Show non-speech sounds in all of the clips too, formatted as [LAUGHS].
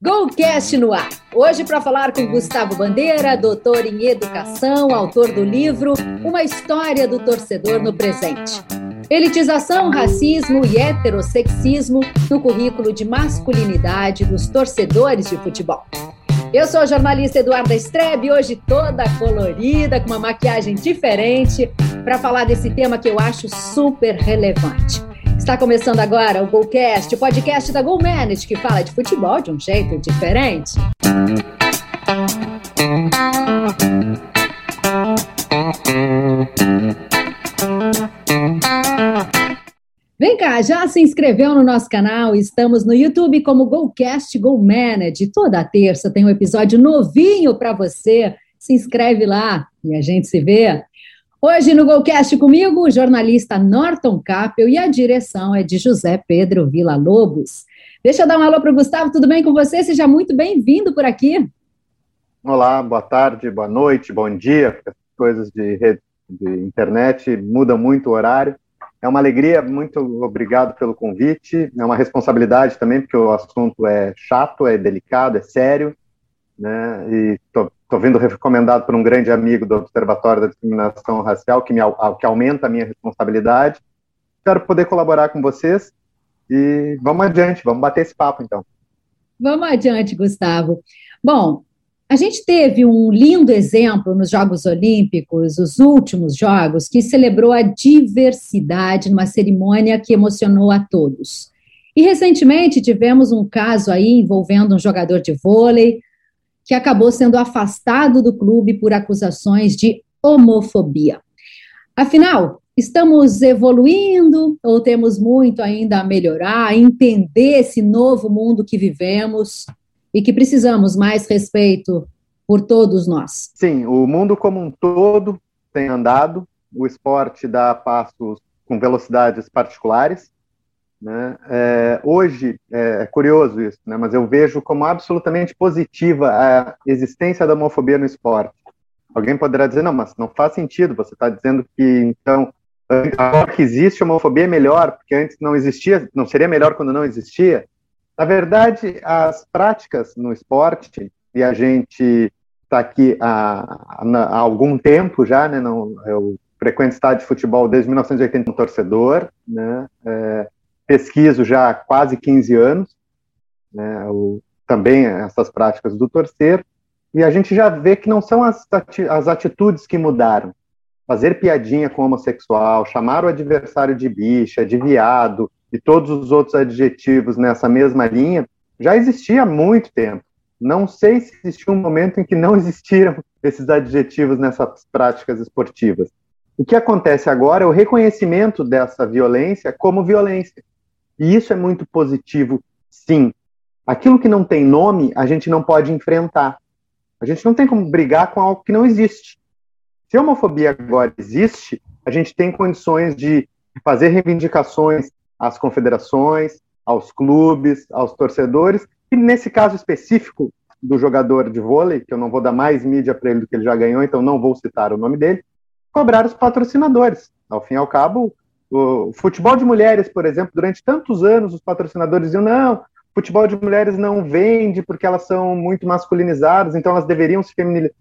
Golcast no ar. Hoje para falar com Gustavo Bandeira, doutor em educação, autor do livro Uma História do Torcedor no Presente. Elitização, racismo e heterossexismo no currículo de masculinidade dos torcedores de futebol. Eu sou a jornalista Eduarda Strebe, hoje toda colorida, com uma maquiagem diferente, para falar desse tema que eu acho super relevante. Está começando agora o Golcast, o podcast da Go Manage, que fala de futebol de um jeito diferente. Vem cá, já se inscreveu no nosso canal? Estamos no YouTube como Golcast Go Manage. Toda terça tem um episódio novinho para você. Se inscreve lá e a gente se vê. Hoje no Golcast comigo, o jornalista Norton Capel e a direção é de José Pedro Vila Lobos. Deixa eu dar um alô para o Gustavo, tudo bem com você? Seja muito bem-vindo por aqui. Olá, boa tarde, boa noite, bom dia. Coisas de, rede, de internet mudam muito o horário. É uma alegria, muito obrigado pelo convite. É uma responsabilidade também, porque o assunto é chato, é delicado, é sério. Né? E estou estou vindo recomendado por um grande amigo do Observatório da Discriminação Racial, que, me, que aumenta a minha responsabilidade. Espero poder colaborar com vocês e vamos adiante, vamos bater esse papo então. Vamos adiante, Gustavo. Bom, a gente teve um lindo exemplo nos Jogos Olímpicos, os últimos Jogos, que celebrou a diversidade numa cerimônia que emocionou a todos. E recentemente tivemos um caso aí envolvendo um jogador de vôlei, que acabou sendo afastado do clube por acusações de homofobia. Afinal, estamos evoluindo ou temos muito ainda a melhorar, a entender esse novo mundo que vivemos e que precisamos mais respeito por todos nós? Sim, o mundo como um todo tem andado, o esporte dá passos com velocidades particulares, né? É, hoje, é, é, curioso isso, né? mas eu vejo como absolutamente positiva a existência da homofobia no esporte. Alguém poderá dizer, não, mas não faz sentido, você está dizendo que, então, agora que existe homofobia é melhor, porque antes não existia, não seria melhor quando não existia? Na verdade, as práticas no esporte, e a gente está aqui há, há, algum tempo já, né? Não, eu frequento estádio de futebol desde 1980 como torcedor, né? É, pesquiso já há quase 15 anos, né, o, também essas práticas do torcer, e a gente já vê que não são as, as atitudes que mudaram. Fazer piadinha com homossexual, chamar o adversário de bicha, de viado, e todos os outros adjetivos nessa mesma linha, já existia há muito tempo. Não sei se existiu um momento em que não [LAUGHS] existiram esses adjetivos nessas práticas esportivas. O que acontece agora é o reconhecimento dessa violência como violência. E isso é muito positivo, sim. Aquilo que não tem nome, a gente não pode enfrentar. A gente não tem como brigar com algo que não existe. Se a homofobia agora existe, a gente tem condições de fazer reivindicações às confederações, aos clubes, aos torcedores, e nesse caso específico do jogador de vôlei, que eu não vou dar mais mídia para ele do que ele já ganhou, então não vou citar o nome dele, cobrar os patrocinadores. Ao fim e ao cabo, o futebol de mulheres, por exemplo, durante tantos anos os patrocinadores diziam: não, futebol de mulheres não vende porque elas são muito masculinizadas, então elas deveriam se feminilizar.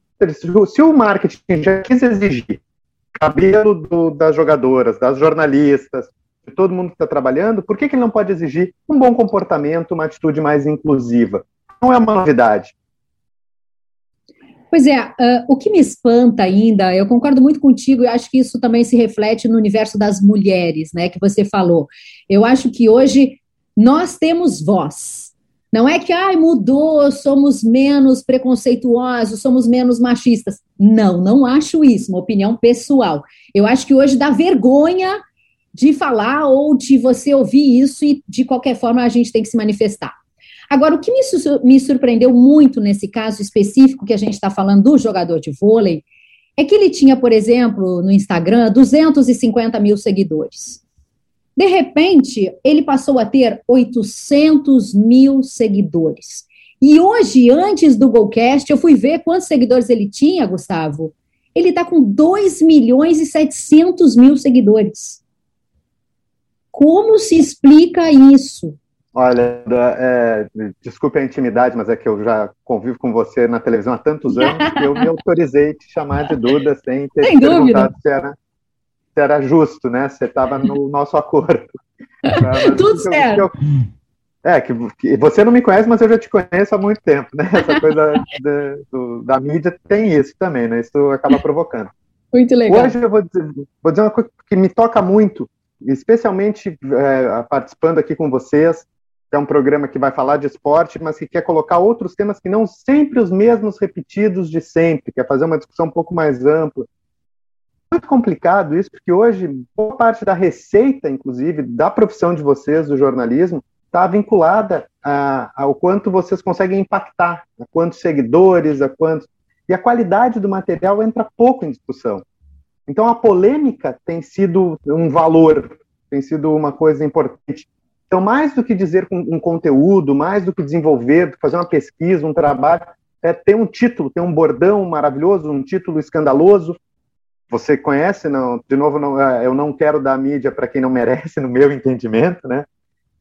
Se o marketing já quis exigir cabelo do, das jogadoras, das jornalistas, de todo mundo que está trabalhando, por que, que ele não pode exigir um bom comportamento, uma atitude mais inclusiva? Não é uma novidade. Pois é, uh, o que me espanta ainda, eu concordo muito contigo e acho que isso também se reflete no universo das mulheres, né, que você falou. Eu acho que hoje nós temos voz. Não é que, ai, mudou, somos menos preconceituosos, somos menos machistas. Não, não acho isso, uma opinião pessoal. Eu acho que hoje dá vergonha de falar ou de você ouvir isso e, de qualquer forma, a gente tem que se manifestar. Agora, o que me, me surpreendeu muito nesse caso específico que a gente está falando do jogador de vôlei é que ele tinha, por exemplo, no Instagram, 250 mil seguidores. De repente, ele passou a ter 800 mil seguidores. E hoje, antes do Golcast, eu fui ver quantos seguidores ele tinha, Gustavo. Ele está com 2 milhões e 700 mil seguidores. Como se explica isso? Olha, é, desculpe a intimidade, mas é que eu já convivo com você na televisão há tantos anos que eu me [LAUGHS] autorizei te chamar de Duda sem ter sem perguntado se era, se era justo, né? Você estava no nosso acordo. Mas, Tudo certo. Eu, é, que, que, você não me conhece, mas eu já te conheço há muito tempo, né? Essa coisa de, do, da mídia tem isso também, né? Isso acaba provocando. Muito legal. Hoje eu vou dizer, vou dizer uma coisa que me toca muito, especialmente é, participando aqui com vocês, é um programa que vai falar de esporte, mas que quer colocar outros temas que não sempre os mesmos repetidos de sempre, quer fazer uma discussão um pouco mais ampla. Muito complicado isso, porque hoje boa parte da receita, inclusive, da profissão de vocês, do jornalismo, está vinculada a, ao quanto vocês conseguem impactar, a quantos seguidores, a quantos. E a qualidade do material entra pouco em discussão. Então a polêmica tem sido um valor, tem sido uma coisa importante. Então, mais do que dizer um conteúdo, mais do que desenvolver, fazer uma pesquisa, um trabalho, é ter um título, ter um bordão maravilhoso, um título escandaloso. Você conhece, não? De novo, não, é, eu não quero dar mídia para quem não merece, [LAUGHS] no meu entendimento, né?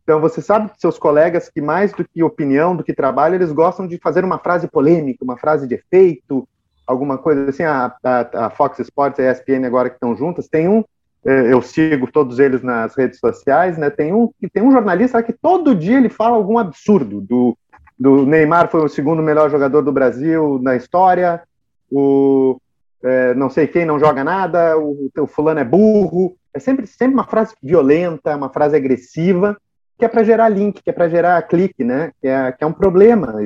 Então, você sabe que seus colegas que mais do que opinião, do que trabalho, eles gostam de fazer uma frase polêmica, uma frase de efeito, alguma coisa assim. A, a, a Fox Sports e a ESPN agora que estão juntas, tem um, eu sigo todos eles nas redes sociais, né? Tem um tem um jornalista que todo dia ele fala algum absurdo do, do Neymar foi o segundo melhor jogador do Brasil na história, o é, não sei quem não joga nada, o, o fulano é burro. É sempre, sempre uma frase violenta, uma frase agressiva, que é para gerar link, que é para gerar clique, né? Que é, que é um problema.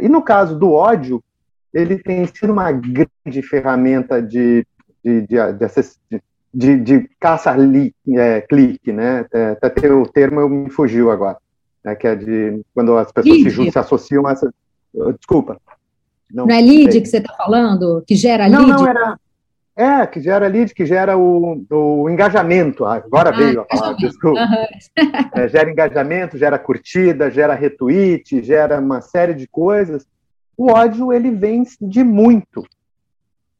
E no caso do ódio, ele tem sido uma grande ferramenta de, de, de, de, de, de caça-clique, é, né? Até o termo eu me fugiu agora, né? que é de quando as pessoas lead. se juntam, se associam a essa... Desculpa. Não, não é lead sei. que você está falando? Que gera não, lead? Não, era... É, que gera lead, que gera o, o engajamento. Ah, agora ah, veio a palavra, desculpa. É, gera engajamento, gera curtida, gera retweet, gera uma série de coisas. O ódio, ele vem de muito.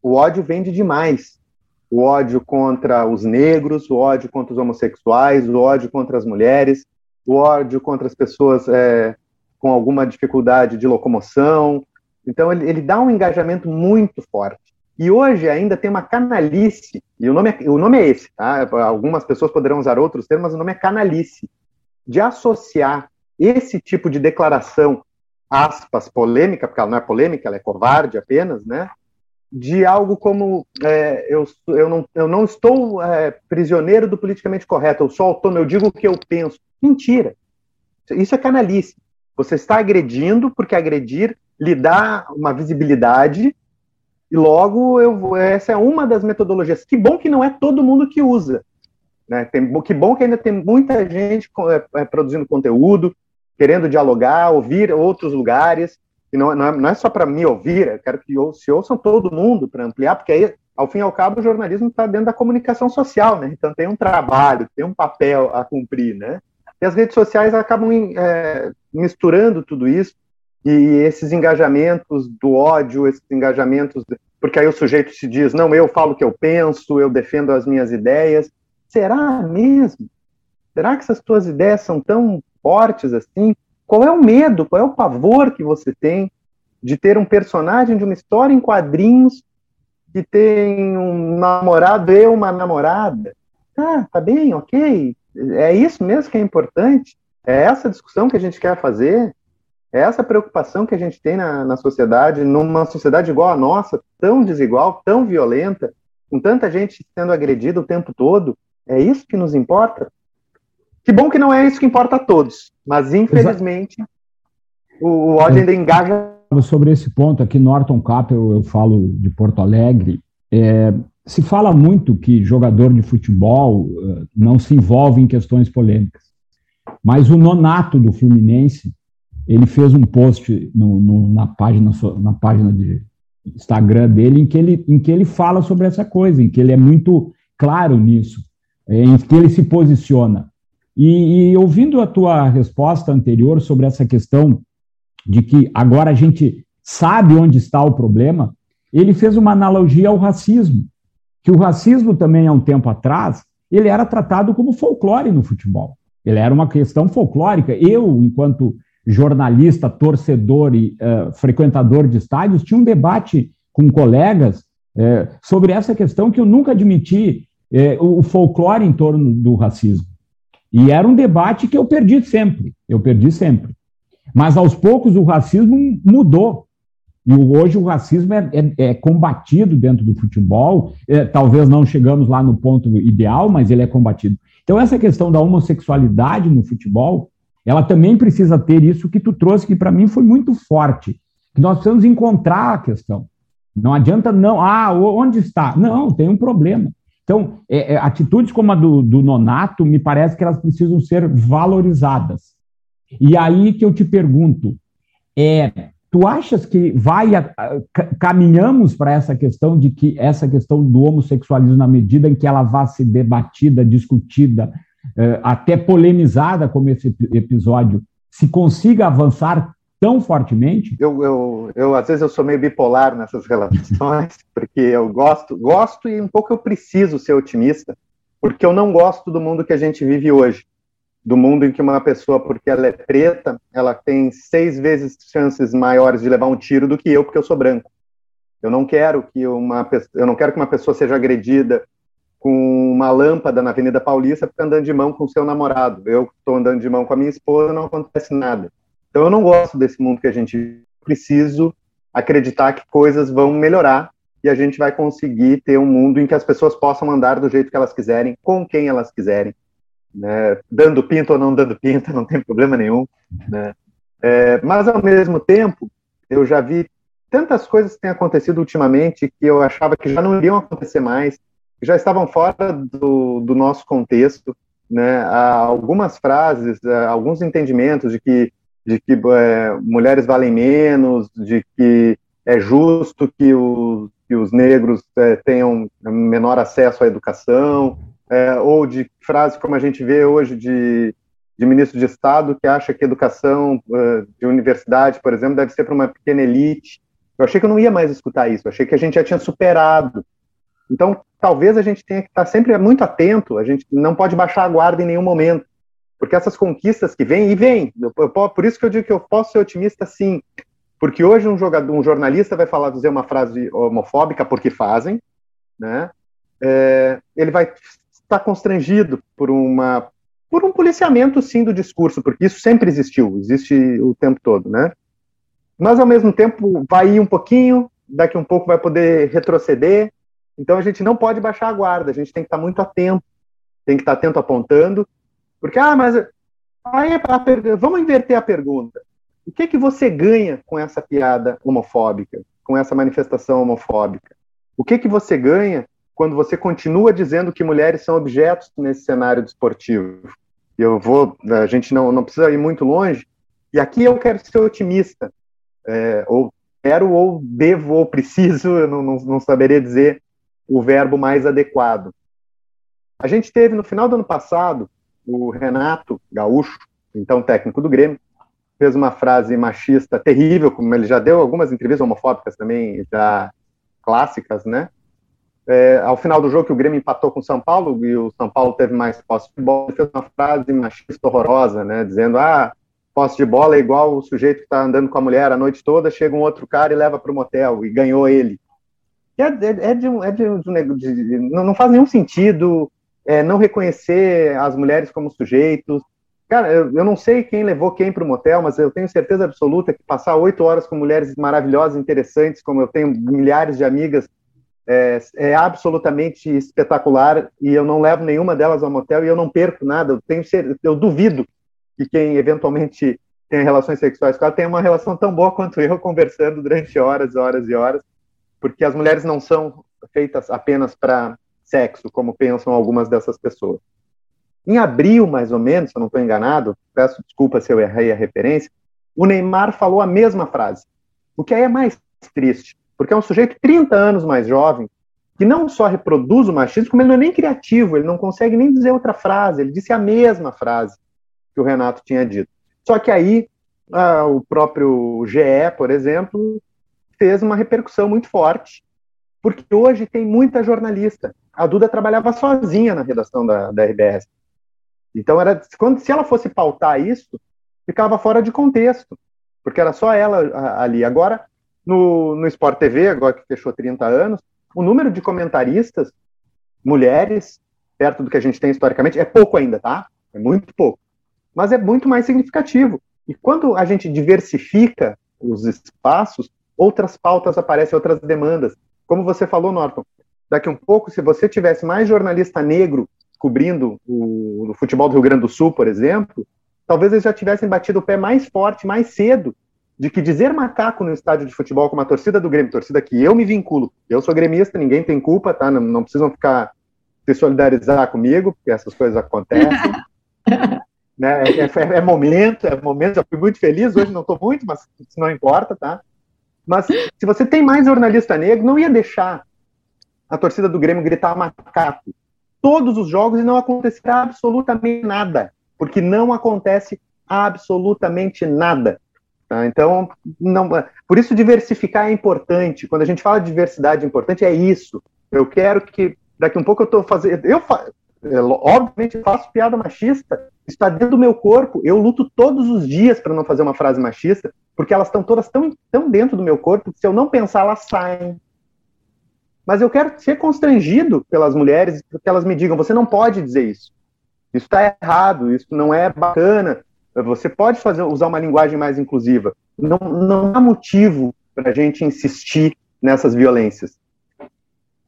O ódio vem de demais o ódio contra os negros, o ódio contra os homossexuais, o ódio contra as mulheres, o ódio contra as pessoas é, com alguma dificuldade de locomoção. Então, ele, ele, dá um engajamento muito forte. E hoje ainda tem uma canalice, e o nome é, o nome é esse, tá? Algumas pessoas poderão usar outros termos, mas o nome é canalice, de associar esse tipo de declaração, aspas, polêmica, porque ela não é polêmica, ela é covarde apenas, né? De algo como é, eu, eu, não, eu não estou é, prisioneiro do politicamente correto, eu sou autônomo, eu digo o que eu penso. Mentira. Isso é canalice. Você está agredindo porque agredir lhe dá uma visibilidade e logo eu, essa é uma das metodologias. Que bom que não é todo mundo que usa. Né? Tem, que bom que ainda tem muita gente é, é, produzindo conteúdo, querendo dialogar, ouvir outros lugares. E não, não, é, não é só para me ouvir, eu quero que se ouçam todo mundo para ampliar, porque aí, ao fim e ao cabo, o jornalismo está dentro da comunicação social, né? Então tem um trabalho, tem um papel a cumprir, né? E as redes sociais acabam é, misturando tudo isso, e esses engajamentos do ódio, esses engajamentos, porque aí o sujeito se diz, não, eu falo o que eu penso, eu defendo as minhas ideias. Será mesmo? Será que essas tuas ideias são tão fortes assim? Qual é o medo, qual é o pavor que você tem de ter um personagem de uma história em quadrinhos que tem um namorado e uma namorada? Ah, tá bem, ok. É isso mesmo que é importante? É essa discussão que a gente quer fazer? É essa preocupação que a gente tem na, na sociedade, numa sociedade igual a nossa, tão desigual, tão violenta, com tanta gente sendo agredida o tempo todo? É isso que nos importa? Que bom que não é isso que importa a todos, mas infelizmente o, o ódio ainda engaja. Sobre esse ponto aqui, Norton Capel, eu falo de Porto Alegre, é, se fala muito que jogador de futebol uh, não se envolve em questões polêmicas, mas o Nonato do Fluminense, ele fez um post no, no, na página na página de Instagram dele em que ele em que ele fala sobre essa coisa, em que ele é muito claro nisso, é, em que ele se posiciona. E, e, ouvindo a tua resposta anterior sobre essa questão de que agora a gente sabe onde está o problema, ele fez uma analogia ao racismo, que o racismo também há um tempo atrás ele era tratado como folclore no futebol. Ele era uma questão folclórica. Eu, enquanto jornalista, torcedor e uh, frequentador de estádios, tinha um debate com colegas uh, sobre essa questão que eu nunca admiti uh, o folclore em torno do racismo. E era um debate que eu perdi sempre, eu perdi sempre. Mas aos poucos o racismo mudou. E hoje o racismo é, é, é combatido dentro do futebol. É, talvez não chegamos lá no ponto ideal, mas ele é combatido. Então, essa questão da homossexualidade no futebol, ela também precisa ter isso que tu trouxe, que para mim foi muito forte. Que nós precisamos encontrar a questão. Não adianta não, ah, onde está? Não, tem um problema. Então, é, é, atitudes como a do, do Nonato, me parece que elas precisam ser valorizadas. E aí que eu te pergunto, é, tu achas que vai a, a, caminhamos para essa questão de que essa questão do homossexualismo na medida em que ela vá ser debatida, discutida, é, até polemizada como esse episódio, se consiga avançar tão fortemente? Eu, eu, eu às vezes eu sou meio bipolar nessas [LAUGHS] relações, porque eu gosto, gosto e um pouco eu preciso ser otimista, porque eu não gosto do mundo que a gente vive hoje do mundo em que uma pessoa, porque ela é preta, ela tem seis vezes chances maiores de levar um tiro do que eu, porque eu sou branco. Eu não quero que uma eu não quero que uma pessoa seja agredida com uma lâmpada na Avenida Paulista porque andando de mão com seu namorado. Eu estou andando de mão com a minha esposa, não acontece nada. Então eu não gosto desse mundo que a gente preciso acreditar que coisas vão melhorar e a gente vai conseguir ter um mundo em que as pessoas possam andar do jeito que elas quiserem, com quem elas quiserem, né, dando pinta ou não dando pinta, [LAUGHS] não tem problema nenhum. Né? É, mas, ao mesmo tempo, eu já vi tantas coisas que têm acontecido ultimamente que eu achava que já não iriam acontecer mais, que já estavam fora do, do nosso contexto. Né? Há algumas frases, alguns entendimentos de que, de que é, mulheres valem menos, de que é justo que os, que os negros é, tenham menor acesso à educação, é, ou de frases como a gente vê hoje de, de ministro de Estado que acha que educação uh, de universidade, por exemplo, deve ser para uma pequena elite. Eu achei que eu não ia mais escutar isso, achei que a gente já tinha superado. Então, talvez a gente tenha que estar sempre muito atento, a gente não pode baixar a guarda em nenhum momento, porque essas conquistas que vêm, e vêm, por isso que eu digo que eu posso ser otimista sim, porque hoje um, jogador, um jornalista vai falar, dizer uma frase homofóbica porque fazem, né? É, ele vai está constrangido por uma por um policiamento sim do discurso, porque isso sempre existiu, existe o tempo todo, né? Mas ao mesmo tempo vai ir um pouquinho, daqui um pouco vai poder retroceder. Então a gente não pode baixar a guarda, a gente tem que estar muito atento, tem que estar atento apontando, porque ah, mas aí a, vamos inverter a pergunta. O que que você ganha com essa piada homofóbica, com essa manifestação homofóbica? O que que você ganha quando você continua dizendo que mulheres são objetos nesse cenário desportivo. Eu vou, a gente não, não precisa ir muito longe, e aqui eu quero ser otimista, é, ou quero, ou devo, ou preciso, eu não, não, não saberia dizer o verbo mais adequado. A gente teve no final do ano passado o Renato Gaúcho, então técnico do Grêmio, fez uma frase machista terrível, como ele já deu algumas entrevistas homofóbicas também já clássicas, né? é, ao final do jogo que o Grêmio empatou com o São Paulo e o São Paulo teve mais posse de bola, ele fez uma frase machista horrorosa, né, dizendo, ah, posse de bola é igual o sujeito que está andando com a mulher a noite toda, chega um outro cara e leva para o motel, e ganhou ele. É, é, é, de, é de, de, de, não, não faz nenhum sentido é, não reconhecer as mulheres como sujeitos. Cara, eu, eu não sei quem levou quem para o motel, mas eu tenho certeza absoluta que passar oito horas com mulheres maravilhosas, interessantes, como eu tenho milhares de amigas é, é, absolutamente espetacular e eu não levo nenhuma delas ao motel e eu não perco nada. Eu tenho eu duvido que quem eventualmente tem relações sexuais com ela tenha uma relação tão boa quanto eu [LAUGHS] conversando durante horas, horas e horas, porque as mulheres não são feitas apenas para sexo, como pensam algumas dessas pessoas. Em abril, mais ou menos, se eu não estou enganado, peço desculpa se eu errei a referência, o Neymar falou a mesma frase. O que aí é mais triste porque é um sujeito 30 anos mais jovem, que não só reproduz o machismo, como ele não é nem criativo, ele não consegue nem dizer outra frase, ele disse a mesma frase que o Renato tinha dito. Só que aí ah, o próprio GE, por exemplo, fez uma repercussão muito forte, porque hoje tem muita jornalista. A Duda trabalhava sozinha na redação da, da RBS. Então, era, quando, se ela fosse pautar isso, ficava fora de contexto, porque era só ela ali. Agora, no, no Sport TV, agora que fechou 30 anos, o número de comentaristas, mulheres, perto do que a gente tem historicamente, é pouco ainda, tá? É muito pouco. Mas é muito mais significativo. E quando a gente diversifica os espaços, outras pautas aparecem, outras demandas. Como você falou, Norton, daqui um pouco, se você tivesse mais jornalista negro cobrindo o, o futebol do Rio Grande do Sul, por exemplo, talvez eles já tivessem batido o pé mais forte, mais cedo, de que dizer macaco no estádio de futebol com uma torcida do Grêmio, torcida que eu me vinculo, eu sou gremista, ninguém tem culpa, tá? Não, não precisam ficar se solidarizar comigo, porque essas coisas acontecem. [LAUGHS] né? É, é, é, momento, é momento, já fui muito feliz, hoje não estou muito, mas isso não importa, tá? Mas se você tem mais jornalista negro, não ia deixar a torcida do Grêmio gritar macaco todos os jogos e não acontecerá absolutamente nada, porque não acontece absolutamente nada. Tá? Então, não, por isso diversificar é importante. Quando a gente fala de diversidade importante, é isso. Eu quero que daqui um pouco eu estou fazendo. Eu é, obviamente faço piada machista, está dentro do meu corpo. Eu luto todos os dias para não fazer uma frase machista, porque elas estão todas tão, tão dentro do meu corpo que se eu não pensar, elas saem. Mas eu quero ser constrangido pelas mulheres, porque elas me digam: você não pode dizer isso. Isso está errado, isso não é bacana. Você pode fazer, usar uma linguagem mais inclusiva. Não, não há motivo para a gente insistir nessas violências.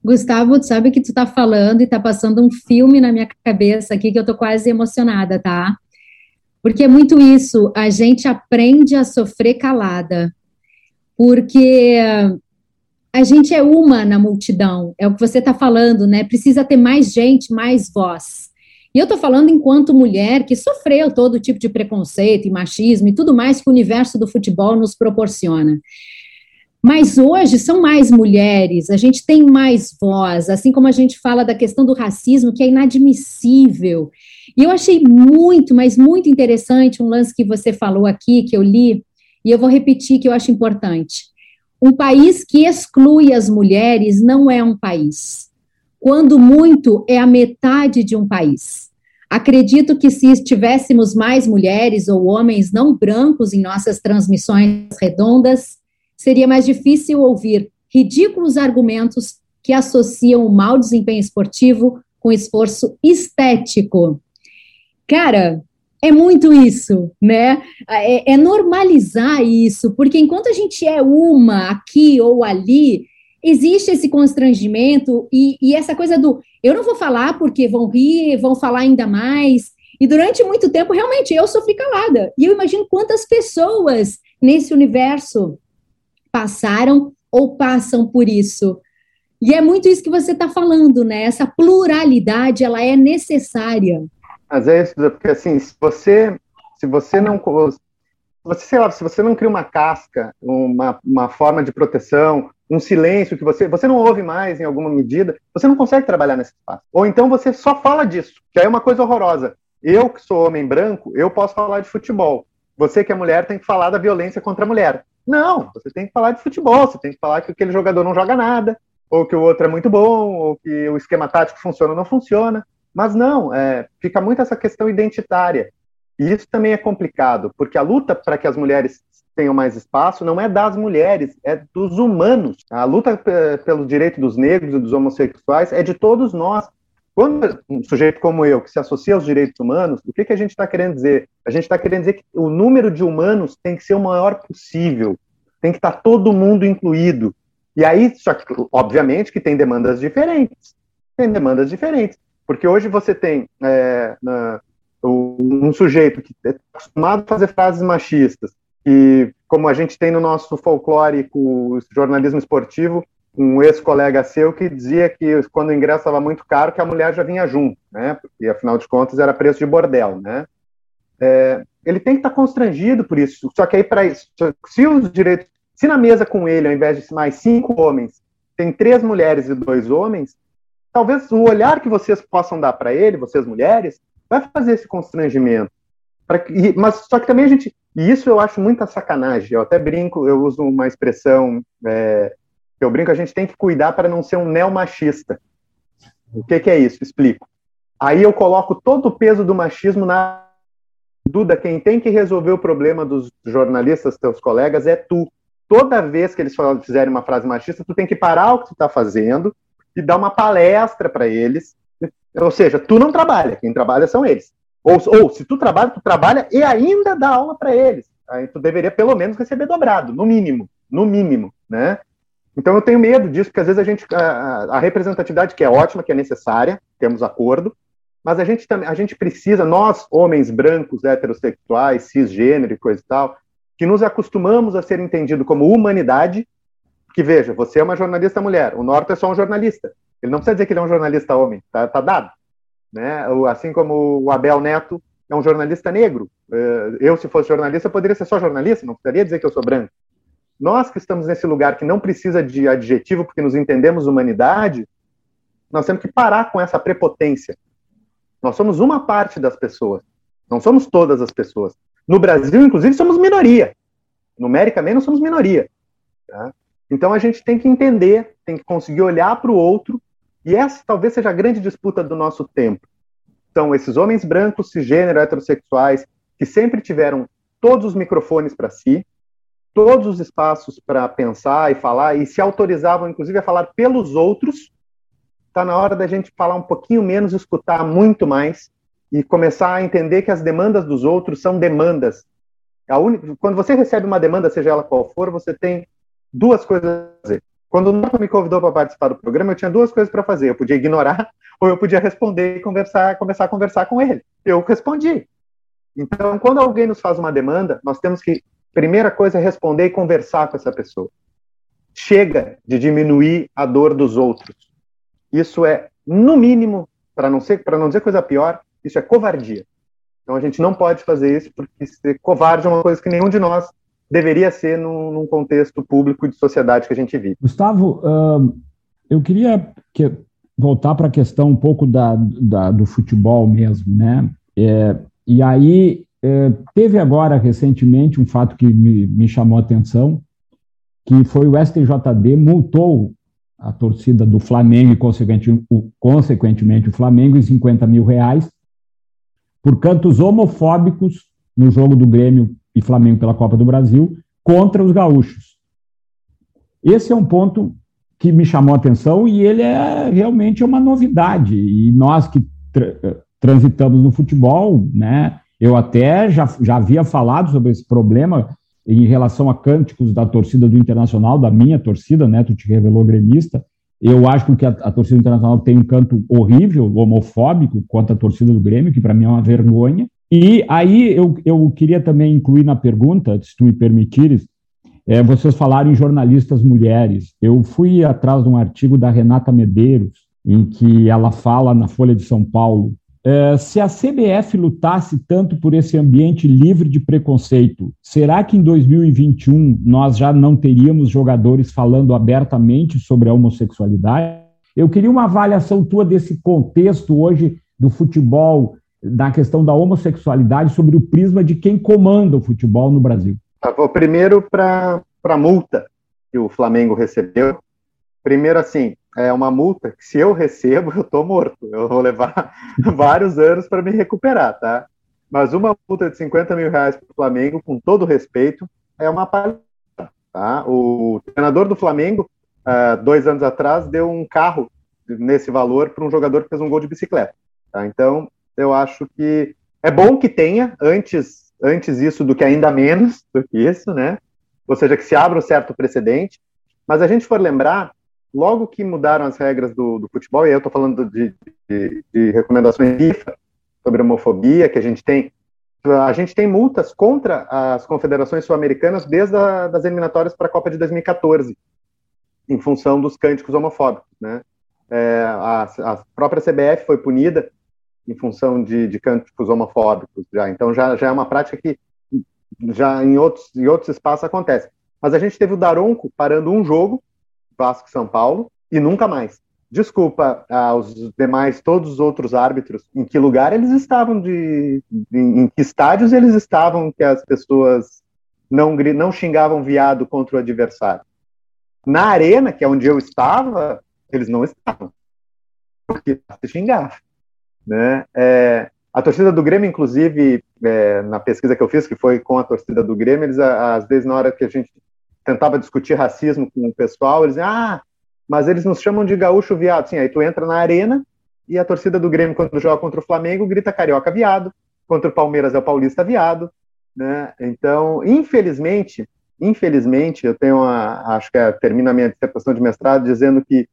Gustavo, tu sabe que tu tá falando e tá passando um filme na minha cabeça aqui que eu tô quase emocionada, tá? Porque é muito isso, a gente aprende a sofrer calada. Porque a gente é uma na multidão, é o que você está falando, né? Precisa ter mais gente, mais voz. E eu estou falando enquanto mulher que sofreu todo tipo de preconceito e machismo e tudo mais que o universo do futebol nos proporciona. Mas hoje são mais mulheres, a gente tem mais voz, assim como a gente fala da questão do racismo, que é inadmissível. E eu achei muito, mas muito interessante um lance que você falou aqui, que eu li, e eu vou repetir que eu acho importante. Um país que exclui as mulheres não é um país. Quando muito, é a metade de um país. Acredito que se tivéssemos mais mulheres ou homens não brancos em nossas transmissões redondas, seria mais difícil ouvir ridículos argumentos que associam o mau desempenho esportivo com esforço estético. Cara, é muito isso, né? É, é, normalizar isso, porque enquanto a gente é uma aqui ou ali, existe esse constrangimento e, e essa coisa do eu não vou falar porque vão rir, vão falar ainda mais. E durante muito tempo, realmente, eu sofri calada. E eu imagino quantas pessoas nesse universo passaram ou passam por isso. E é muito isso que você está falando, né? Essa pluralidade, ela é necessária. Mas é isso, porque assim, se você, se você não, você, sei lá, se você não cria uma casca, uma, uma forma de proteção, um silêncio que você, você não ouve mais em alguma medida, você não consegue trabalhar nesse espaço. Ou então você só fala disso, que aí é uma coisa horrorosa. Eu, que sou homem branco, eu posso falar de futebol. Você, que é mulher, tem que falar da violência contra a mulher. Não, você tem que falar de futebol, você tem que falar que aquele jogador não joga nada, ou que o outro é muito bom, ou que o esquema tático funciona ou não funciona. Mas não, é, fica muito essa questão identitária. E isso também é complicado, porque a luta para que as mulheres tenham mais espaço não é das mulheres, é dos humanos. A luta pelo direito dos negros e dos homossexuais é de todos nós. Quando um sujeito como eu, que se associa aos direitos humanos, o que, que a gente está querendo dizer? A gente está querendo dizer que o número de humanos tem que ser o maior possível, tem que estar tá todo mundo incluído. E aí, só que, obviamente, que tem demandas diferentes. Tem demandas diferentes. Porque hoje você tem é, na, um sujeito que é acostumado a fazer frases machistas, e como a gente tem no nosso folclore, o jornalismo esportivo, um ex-colega seu que dizia que quando o ingresso estava muito caro, que a mulher já vinha junto, né? Porque afinal de contas era preço de bordel, né? É, ele tem que estar constrangido por isso. Só que aí para isso, se os direitos, se na mesa com ele, ao invés de mais cinco homens, tem três mulheres e dois homens, talvez o olhar que vocês possam dar para ele, vocês mulheres, vai fazer esse constrangimento. Mas só que também a gente, e isso eu acho muita sacanagem. Eu até brinco, eu uso uma expressão é, eu brinco, a gente tem que cuidar para não ser um neomachista. O que, que é isso? Explico. Aí eu coloco todo o peso do machismo na Duda, quem tem que resolver o problema dos jornalistas, teus colegas, é tu. Toda vez que eles fizerem uma frase machista, tu tem que parar o que tu está fazendo e dar uma palestra para eles. Ou seja, tu não trabalha, quem trabalha são eles. Ou, ou se tu trabalha, tu trabalha e ainda dá aula para eles. Aí tu deveria pelo menos receber dobrado, no mínimo, no mínimo, né? Então eu tenho medo disso, porque às vezes a gente a, a representatividade que é ótima, que é necessária, temos acordo, mas a gente também a gente precisa nós homens brancos, heterossexuais, cisgênero e coisa e tal, que nos acostumamos a ser entendido como humanidade, que veja, você é uma jornalista mulher, o Norte é só um jornalista. Ele não precisa dizer que ele é um jornalista homem, tá, tá dado. Né? Assim como o Abel Neto é um jornalista negro. Eh, eu, se fosse jornalista, poderia ser só jornalista, não precisaria dizer que eu sou branco. Nós que estamos nesse lugar que não precisa de adjetivo porque nos entendemos humanidade, nós temos que parar com essa prepotência. Nós somos uma parte das pessoas, não somos todas as pessoas. No Brasil, inclusive, somos minoria. Numericamente, não somos minoria. Tá? Então, a gente tem que entender, tem que conseguir olhar para o outro, e essa talvez seja a grande disputa do nosso tempo. São esses homens brancos, cisgênero, heterossexuais, que sempre tiveram todos os microfones para si, todos os espaços para pensar e falar, e se autorizavam, inclusive, a falar pelos outros. Está na hora da gente falar um pouquinho menos, escutar muito mais e começar a entender que as demandas dos outros são demandas. Única, quando você recebe uma demanda, seja ela qual for, você tem duas coisas a fazer. Quando o Norton me convidou para participar do programa, eu tinha duas coisas para fazer. Eu podia ignorar [LAUGHS] ou eu podia responder e conversar, começar a conversar com ele. Eu respondi. Então, quando alguém nos faz uma demanda, nós temos que, primeira coisa, responder e conversar com essa pessoa. Chega de diminuir a dor dos outros. Isso é, no mínimo, para não ser, não dizer coisa pior, isso é covardia. Então a gente não pode fazer isso porque ser covarde é uma coisa que nenhum de nós deveria ser num, num contexto público de sociedade que a gente vive. Gustavo, uh, eu queria que, voltar para a questão um pouco da, da, do futebol mesmo, né? É, e aí é, teve agora recentemente um fato que me, me chamou a atenção, que foi o STJD multou a torcida do Flamengo e consequentemente o, consequentemente o Flamengo em 50 mil reais por cantos homofóbicos no jogo do Grêmio e Flamengo pela Copa do Brasil contra os gaúchos. Esse é um ponto que me chamou a atenção e ele é realmente uma novidade. E nós que tra transitamos no futebol, né? Eu até já, já havia falado sobre esse problema em relação a cânticos da torcida do Internacional, da minha torcida, né? Tu te revelou gremista. Eu acho que a, a torcida internacional tem um canto horrível, homofóbico, contra a torcida do Grêmio, que para mim é uma vergonha. E aí eu, eu queria também incluir na pergunta, se tu me permitires, é, vocês falaram em jornalistas mulheres. Eu fui atrás de um artigo da Renata Medeiros, em que ela fala na Folha de São Paulo. É, se a CBF lutasse tanto por esse ambiente livre de preconceito, será que em 2021 nós já não teríamos jogadores falando abertamente sobre a homossexualidade? Eu queria uma avaliação tua desse contexto hoje do futebol, da questão da homossexualidade, sobre o prisma de quem comanda o futebol no Brasil. Tá, primeiro para a multa que o Flamengo recebeu. Primeiro, assim, é uma multa que se eu recebo, [LAUGHS] eu estou morto. Eu vou levar [LAUGHS] vários anos para me recuperar, tá? Mas uma multa de 50 mil reais para o Flamengo, com todo respeito, é uma palhaçada, tá? O treinador do Flamengo, uh, dois anos atrás, deu um carro nesse valor para um jogador que fez um gol de bicicleta, tá? Então, eu acho que é bom que tenha, antes, antes isso do que ainda menos [LAUGHS] do que isso, né? Ou seja, que se abra um certo precedente. Mas a gente for lembrar, logo que mudaram as regras do, do futebol, e aí eu estou falando de, de, de recomendações FIFA sobre homofobia, que a gente tem a gente tem multas contra as confederações sul-americanas desde a, das eliminatórias para a Copa de 2014, em função dos cânticos homofóbicos, né? É, a, a, própria CBF foi punida em função de, de cânticos homofóbicos já, então já, já é uma prática que já em outros, em outros espaços acontece. Mas a gente teve o Daronco parando um jogo Vasco São Paulo, e nunca mais. Desculpa aos demais, todos os outros árbitros, em que lugar eles estavam, de, em, que estádios eles estavam que as pessoas não, não xingavam viado contra o adversário. Na arena, que é onde eu estava, eles não estavam. Porque se xingava. Né? É, a torcida do Grêmio, inclusive, é, na pesquisa que eu fiz, que foi com a torcida do Grêmio, eles, às vezes, na hora que a gente tentava discutir racismo com o pessoal, eles diziam, ah, mas eles nos chamam de gaúcho viado. Sim, aí tu entra na arena e a torcida do Grêmio, quando joga contra o Flamengo, grita carioca viado, contra o Palmeiras é o paulista viado, né? Então, infelizmente, infelizmente, eu tenho uma, acho que é, termina a minha dissertação de mestrado dizendo que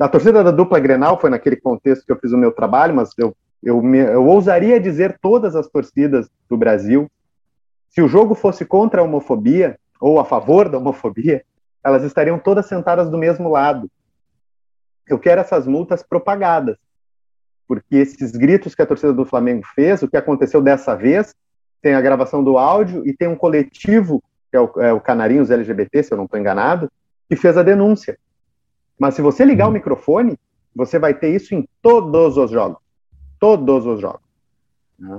a torcida da dupla Grenal foi naquele contexto que eu fiz o meu trabalho, mas eu, eu, me, eu ousaria dizer todas as torcidas do Brasil, se o jogo fosse contra a homofobia ou a favor da homofobia, elas estariam todas sentadas do mesmo lado. Eu quero essas multas propagadas, porque esses gritos que a torcida do Flamengo fez, o que aconteceu dessa vez, tem a gravação do áudio e tem um coletivo, que é o, é o Canarinhos LGBT, se eu não estou enganado, que fez a denúncia. Mas se você ligar o microfone, você vai ter isso em todos os jogos. Todos os jogos. Né?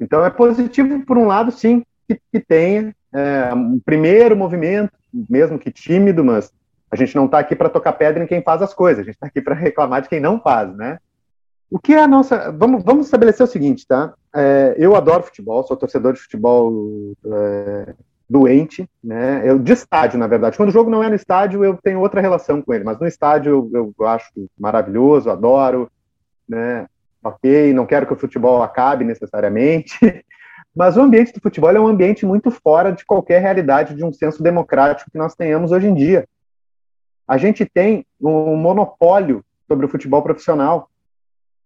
Então é positivo, por um lado, sim, que, que tenha é, um primeiro movimento, mesmo que tímido, mas a gente não está aqui para tocar pedra em quem faz as coisas, a gente está aqui para reclamar de quem não faz, né? O que é a nossa. Vamos, vamos estabelecer o seguinte, tá? É, eu adoro futebol, sou torcedor de futebol é, doente, né? Eu, de estádio, na verdade. Quando o jogo não é no estádio, eu tenho outra relação com ele, mas no estádio eu, eu acho maravilhoso, adoro, né? Ok, não quero que o futebol acabe necessariamente, [LAUGHS] mas o ambiente do futebol é um ambiente muito fora de qualquer realidade de um senso democrático que nós tenhamos hoje em dia. A gente tem um monopólio sobre o futebol profissional.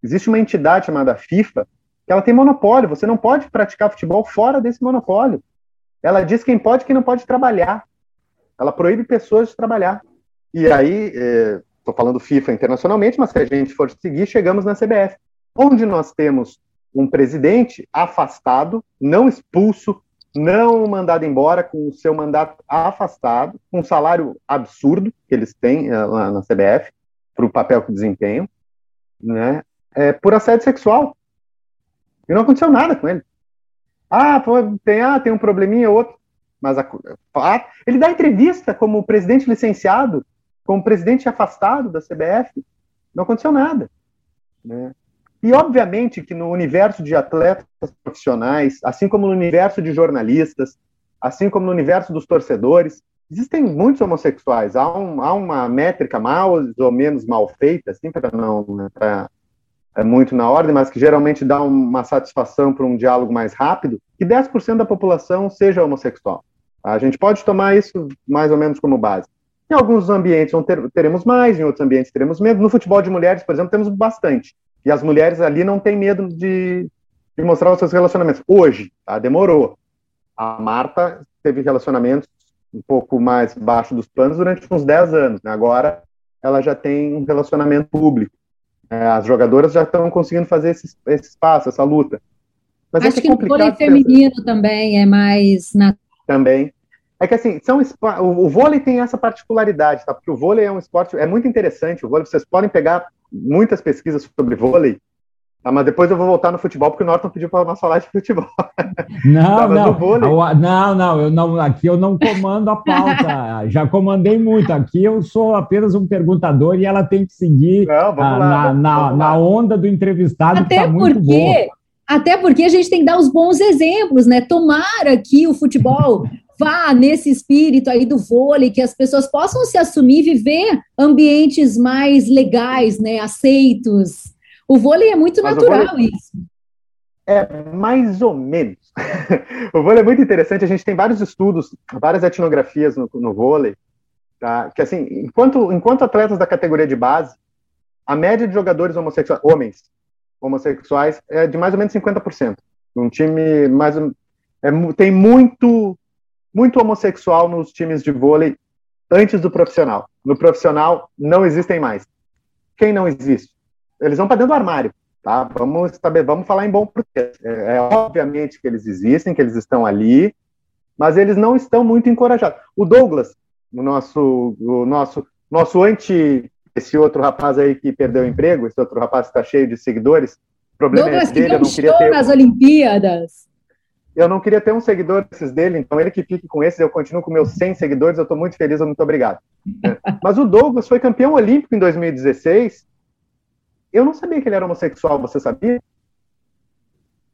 Existe uma entidade chamada FIFA que ela tem monopólio. Você não pode praticar futebol fora desse monopólio. Ela diz quem pode e quem não pode trabalhar. Ela proíbe pessoas de trabalhar. E aí, estou é, falando FIFA internacionalmente, mas se a gente for seguir, chegamos na CBF, onde nós temos um presidente afastado, não expulso, não mandado embora, com o seu mandato afastado, com um salário absurdo que eles têm uh, lá na CBF, para o papel que desempenham, né, é, por assédio sexual. E não aconteceu nada com ele. Ah, tem, ah, tem um probleminha, outro. Mas a, a, ele dá entrevista como presidente licenciado, como presidente afastado da CBF. Não aconteceu nada. Né? E, obviamente, que no universo de atletas profissionais, assim como no universo de jornalistas, assim como no universo dos torcedores, existem muitos homossexuais. Há, um, há uma métrica mais ou menos mal feita, assim, para não. Né, pra, muito na ordem, mas que geralmente dá uma satisfação para um diálogo mais rápido, que 10% da população seja homossexual. A gente pode tomar isso mais ou menos como base. Em alguns ambientes ter, teremos mais, em outros ambientes teremos menos. No futebol de mulheres, por exemplo, temos bastante. E as mulheres ali não têm medo de, de mostrar os seus relacionamentos. Hoje, tá? demorou. A Marta teve relacionamentos um pouco mais baixo dos planos durante uns 10 anos. Né? Agora ela já tem um relacionamento público. É, as jogadoras já estão conseguindo fazer esse, esse espaço, essa luta. Mas Acho é que, que o vôlei feminino também é mais... Na... Também. É que assim, são, o, o vôlei tem essa particularidade, tá? Porque o vôlei é um esporte, é muito interessante. O vôlei, vocês podem pegar muitas pesquisas sobre vôlei, tá? mas depois eu vou voltar no futebol, porque o Norton pediu para nós falar de futebol. [LAUGHS] Não, tá, não, não, não, eu não, aqui eu não comando a pauta, [LAUGHS] já comandei muito, aqui eu sou apenas um perguntador e ela tem que seguir não, lá, na, na, na, onda do entrevistado, Até que tá muito bom. Até porque a gente tem que dar os bons exemplos, né? Tomara que o futebol [LAUGHS] vá nesse espírito aí do vôlei, que as pessoas possam se assumir, viver ambientes mais legais, né, aceitos. O vôlei é muito Mas natural vôlei... isso. É, mais ou menos. [LAUGHS] o vôlei é muito interessante, a gente tem vários estudos, várias etnografias no, no vôlei, tá? que assim, enquanto, enquanto atletas da categoria de base, a média de jogadores homossexuais, homens homossexuais, é de mais ou menos 50%. Um time mais é, tem muito muito homossexual nos times de vôlei antes do profissional. No profissional não existem mais. Quem não existe? Eles vão para dentro do armário, tá? Vamos saber, vamos falar em bom português. É, é, obviamente que eles existem, que eles estão ali, mas eles não estão muito encorajados. O Douglas, o nosso, o nosso, nosso anti esse outro rapaz aí que perdeu o emprego, esse outro rapaz que está cheio de seguidores, o problema é Douglas, é dele, que eu não queria ter nas Olimpíadas eu não queria ter um seguidor desses dele, então ele que fique com esses, eu continuo com meus 100 seguidores, eu estou muito feliz, muito obrigado. [LAUGHS] Mas o Douglas foi campeão olímpico em 2016 Eu não sabia que ele era homossexual, você sabia?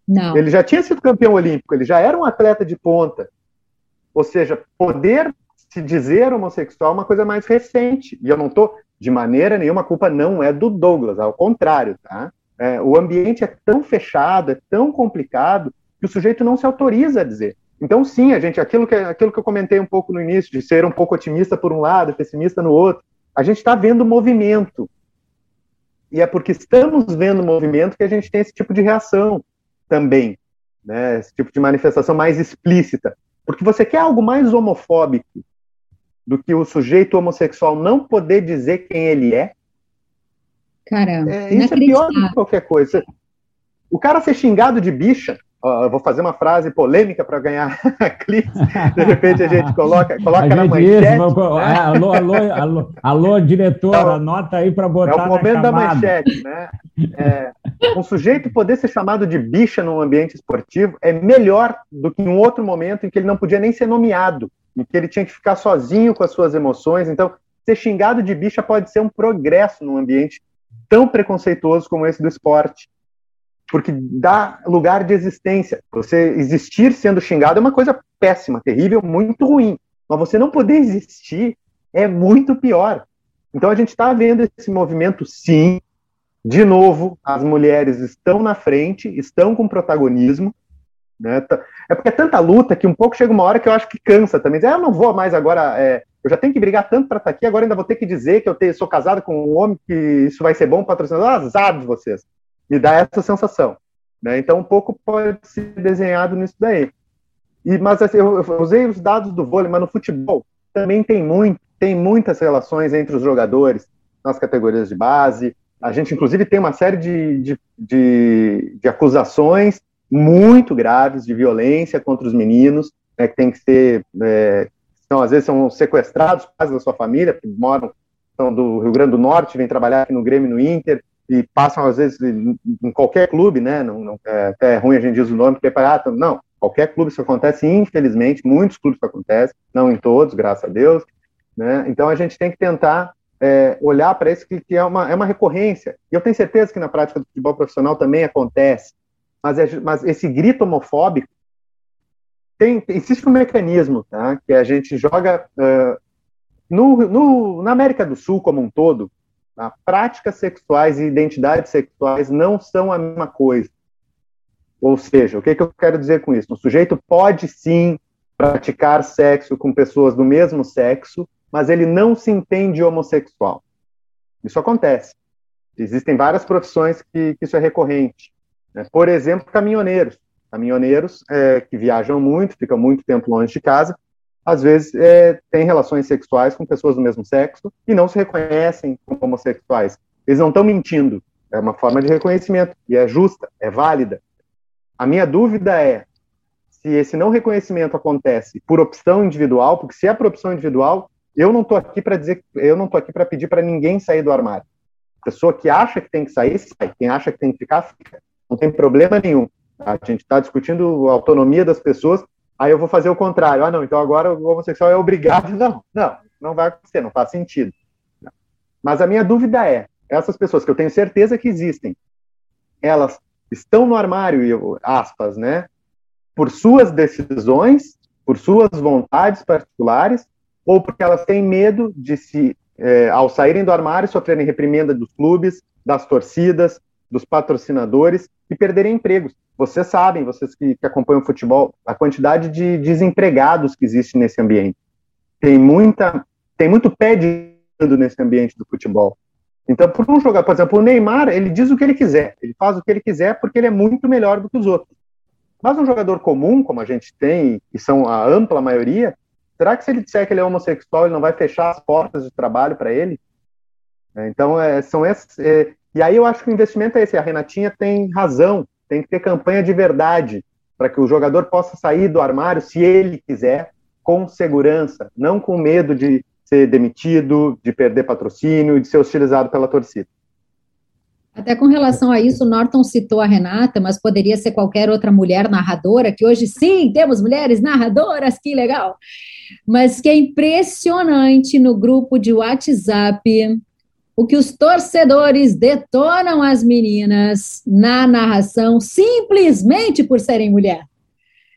Não. Ele já tinha sido campeão olímpico, ele já era um atleta de ponta. Ou seja, poder se dizer homossexual é uma coisa mais recente. E eu não estou, de maneira nenhuma, a culpa não é do Douglas, ao contrário, tá? É, o ambiente é tão fechado, é tão complicado, que o sujeito não se autoriza a dizer. Então, sim, a gente, aquilo que, aquilo que eu comentei um pouco no início, de ser um pouco otimista por um lado, pessimista no outro, a gente está vendo movimento. E é porque estamos vendo movimento que a gente tem esse tipo de reação também, né? esse tipo de manifestação mais explícita. Porque você quer algo mais homofóbico do que o sujeito homossexual não poder dizer quem ele é? Caramba, é, isso é pior do que qualquer coisa. O cara ser xingado de bicha, ó, eu vou fazer uma frase polêmica para ganhar [LAUGHS] cliques, de repente a gente coloca, coloca na manchete. Isso, né? É, alô, alô, alô, alô, diretora, então, anota aí para botar. É o momento da manchete, né? É, um sujeito poder ser chamado de bicha num ambiente esportivo é melhor do que em um outro momento em que ele não podia nem ser nomeado, em que ele tinha que ficar sozinho com as suas emoções. Então, ser xingado de bicha pode ser um progresso num ambiente tão preconceituoso como esse do esporte. Porque dá lugar de existência. Você existir sendo xingado é uma coisa péssima, terrível, muito ruim. Mas você não poder existir é muito pior. Então a gente está vendo esse movimento, sim, de novo, as mulheres estão na frente, estão com protagonismo. Né? É porque é tanta luta que um pouco chega uma hora que eu acho que cansa também. Ah, eu não vou mais agora. É, eu já tenho que brigar tanto para estar tá aqui, agora ainda vou ter que dizer que eu te, sou casado com um homem, que isso vai ser bom patrocinador. Azar de vocês. Me dá essa sensação. Né? Então, um pouco pode ser desenhado nisso daí. E, mas assim, eu, eu usei os dados do vôlei, mas no futebol também tem, muito, tem muitas relações entre os jogadores nas categorias de base, a gente, inclusive, tem uma série de, de, de, de acusações muito graves de violência contra os meninos, né, que tem que ser, é, às vezes são sequestrados quase da sua família, que moram, são do Rio Grande do Norte, vêm trabalhar aqui no Grêmio, no Inter, e passam, às vezes, em, em qualquer clube, né, não, não, é, é ruim a gente diz o nome, porque é ah, não, qualquer clube isso acontece, infelizmente, muitos clubes isso acontece, não em todos, graças a Deus, né, então a gente tem que tentar é, olhar para isso que, que, é, uma, é uma recorrência. E eu tenho certeza que na prática do futebol profissional também acontece. Mas, é, mas esse grito homofóbico tem, existe um mecanismo tá, que a gente joga uh, no, no, na América do Sul como um todo. Tá? Práticas sexuais e identidades sexuais não são a mesma coisa. Ou seja, o que, que eu quero dizer com isso? O sujeito pode sim praticar sexo com pessoas do mesmo sexo, mas ele não se entende homossexual. Isso acontece. Existem várias profissões que, que isso é recorrente. Né? Por exemplo, caminhoneiros. Caminhoneiros é, que viajam muito, ficam muito tempo longe de casa, às vezes é, têm relações sexuais com pessoas do mesmo sexo e não se reconhecem como homossexuais. Eles não estão mentindo. É uma forma de reconhecimento e é justa, é válida. A minha dúvida é se esse não reconhecimento acontece por opção individual, porque se é por opção individual, eu não estou aqui para dizer, eu não estou aqui para pedir para ninguém sair do armário. A pessoa que acha que tem que sair, sai. Quem acha que tem que ficar, fica. Não tem problema nenhum. A gente está discutindo a autonomia das pessoas, aí eu vou fazer o contrário. Ah, não, então agora o homossexual é obrigado. [LAUGHS] Não, não, não vai acontecer, não faz sentido. Mas a minha dúvida é, essas pessoas que eu tenho certeza que existem, elas estão no armário, aspas, né, por suas decisões, por suas vontades particulares, ou porque elas têm medo de se, é, ao saírem do armário, sofrerem reprimenda dos clubes, das torcidas, dos patrocinadores e perderem empregos. Vocês sabem, vocês que, que acompanham o futebol, a quantidade de desempregados que existe nesse ambiente. Tem muita, tem muito pé de nesse ambiente do futebol. Então, por um jogador, por exemplo, o Neymar, ele diz o que ele quiser, ele faz o que ele quiser porque ele é muito melhor do que os outros. Mas um jogador comum, como a gente tem, e são a ampla maioria, Será que se ele disser que ele é homossexual, ele não vai fechar as portas de trabalho para ele? É, então, é, são esses. É, e aí eu acho que o investimento é esse. A Renatinha tem razão, tem que ter campanha de verdade para que o jogador possa sair do armário, se ele quiser, com segurança, não com medo de ser demitido, de perder patrocínio, de ser hostilizado pela torcida. Até com relação a isso, o Norton citou a Renata, mas poderia ser qualquer outra mulher narradora, que hoje sim temos mulheres narradoras, que legal. Mas que é impressionante no grupo de WhatsApp o que os torcedores detonam as meninas na narração simplesmente por serem mulher.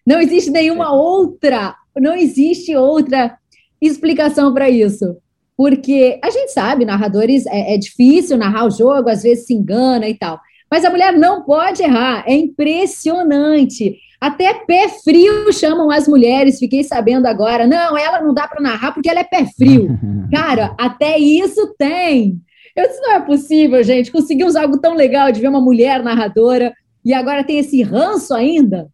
Não existe nenhuma outra, não existe outra explicação para isso. Porque a gente sabe, narradores, é, é difícil narrar o jogo, às vezes se engana e tal. Mas a mulher não pode errar, é impressionante. Até pé frio chamam as mulheres, fiquei sabendo agora. Não, ela não dá para narrar porque ela é pé frio. [LAUGHS] Cara, até isso tem. Eu disse, não é possível, gente. Conseguimos algo tão legal de ver uma mulher narradora e agora tem esse ranço ainda.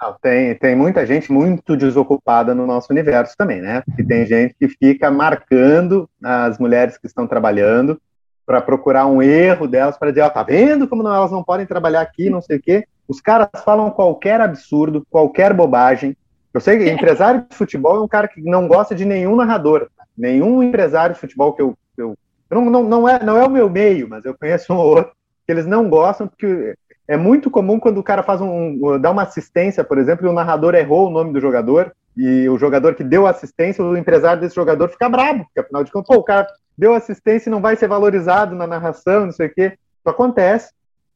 Não, tem, tem muita gente muito desocupada no nosso universo também, né? E tem gente que fica marcando as mulheres que estão trabalhando para procurar um erro delas para dizer, ó, oh, tá vendo como não, elas não podem trabalhar aqui, não sei o quê. Os caras falam qualquer absurdo, qualquer bobagem. Eu sei que [LAUGHS] empresário de futebol é um cara que não gosta de nenhum narrador. Nenhum empresário de futebol que eu. Eu não, não, não, é, não é o meu meio, mas eu conheço um ou outro que eles não gostam, porque é muito comum quando o cara faz um, dá uma assistência, por exemplo, e o narrador errou o nome do jogador, e o jogador que deu assistência, o empresário desse jogador fica bravo, porque afinal de contas, pô, o cara deu assistência e não vai ser valorizado na narração, não sei o quê. Isso acontece.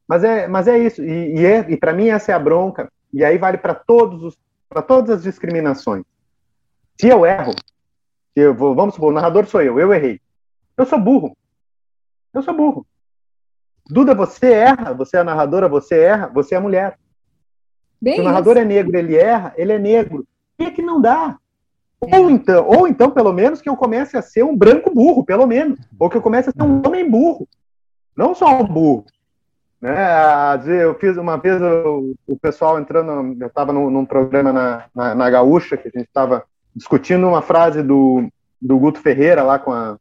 Mas é, mas é isso. E, e, é, e para mim essa é a bronca. E aí vale para todos os, para todas as discriminações. Se eu erro, eu vou, vamos supor, o narrador sou eu, eu errei. Eu sou burro. Eu sou burro. Duda, você erra, você é a narradora, você erra, você é a mulher. Bem Se o narrador isso. é negro, ele erra, ele é negro. E é que não dá. É. Ou então, ou então, pelo menos, que eu comece a ser um branco burro, pelo menos. Ou que eu comece a ser um homem burro. Não só um burro. Né? Eu fiz uma vez o, o pessoal entrando, eu estava num, num, programa na, na, na, Gaúcha, que a gente estava discutindo uma frase do, do Guto Ferreira lá com a,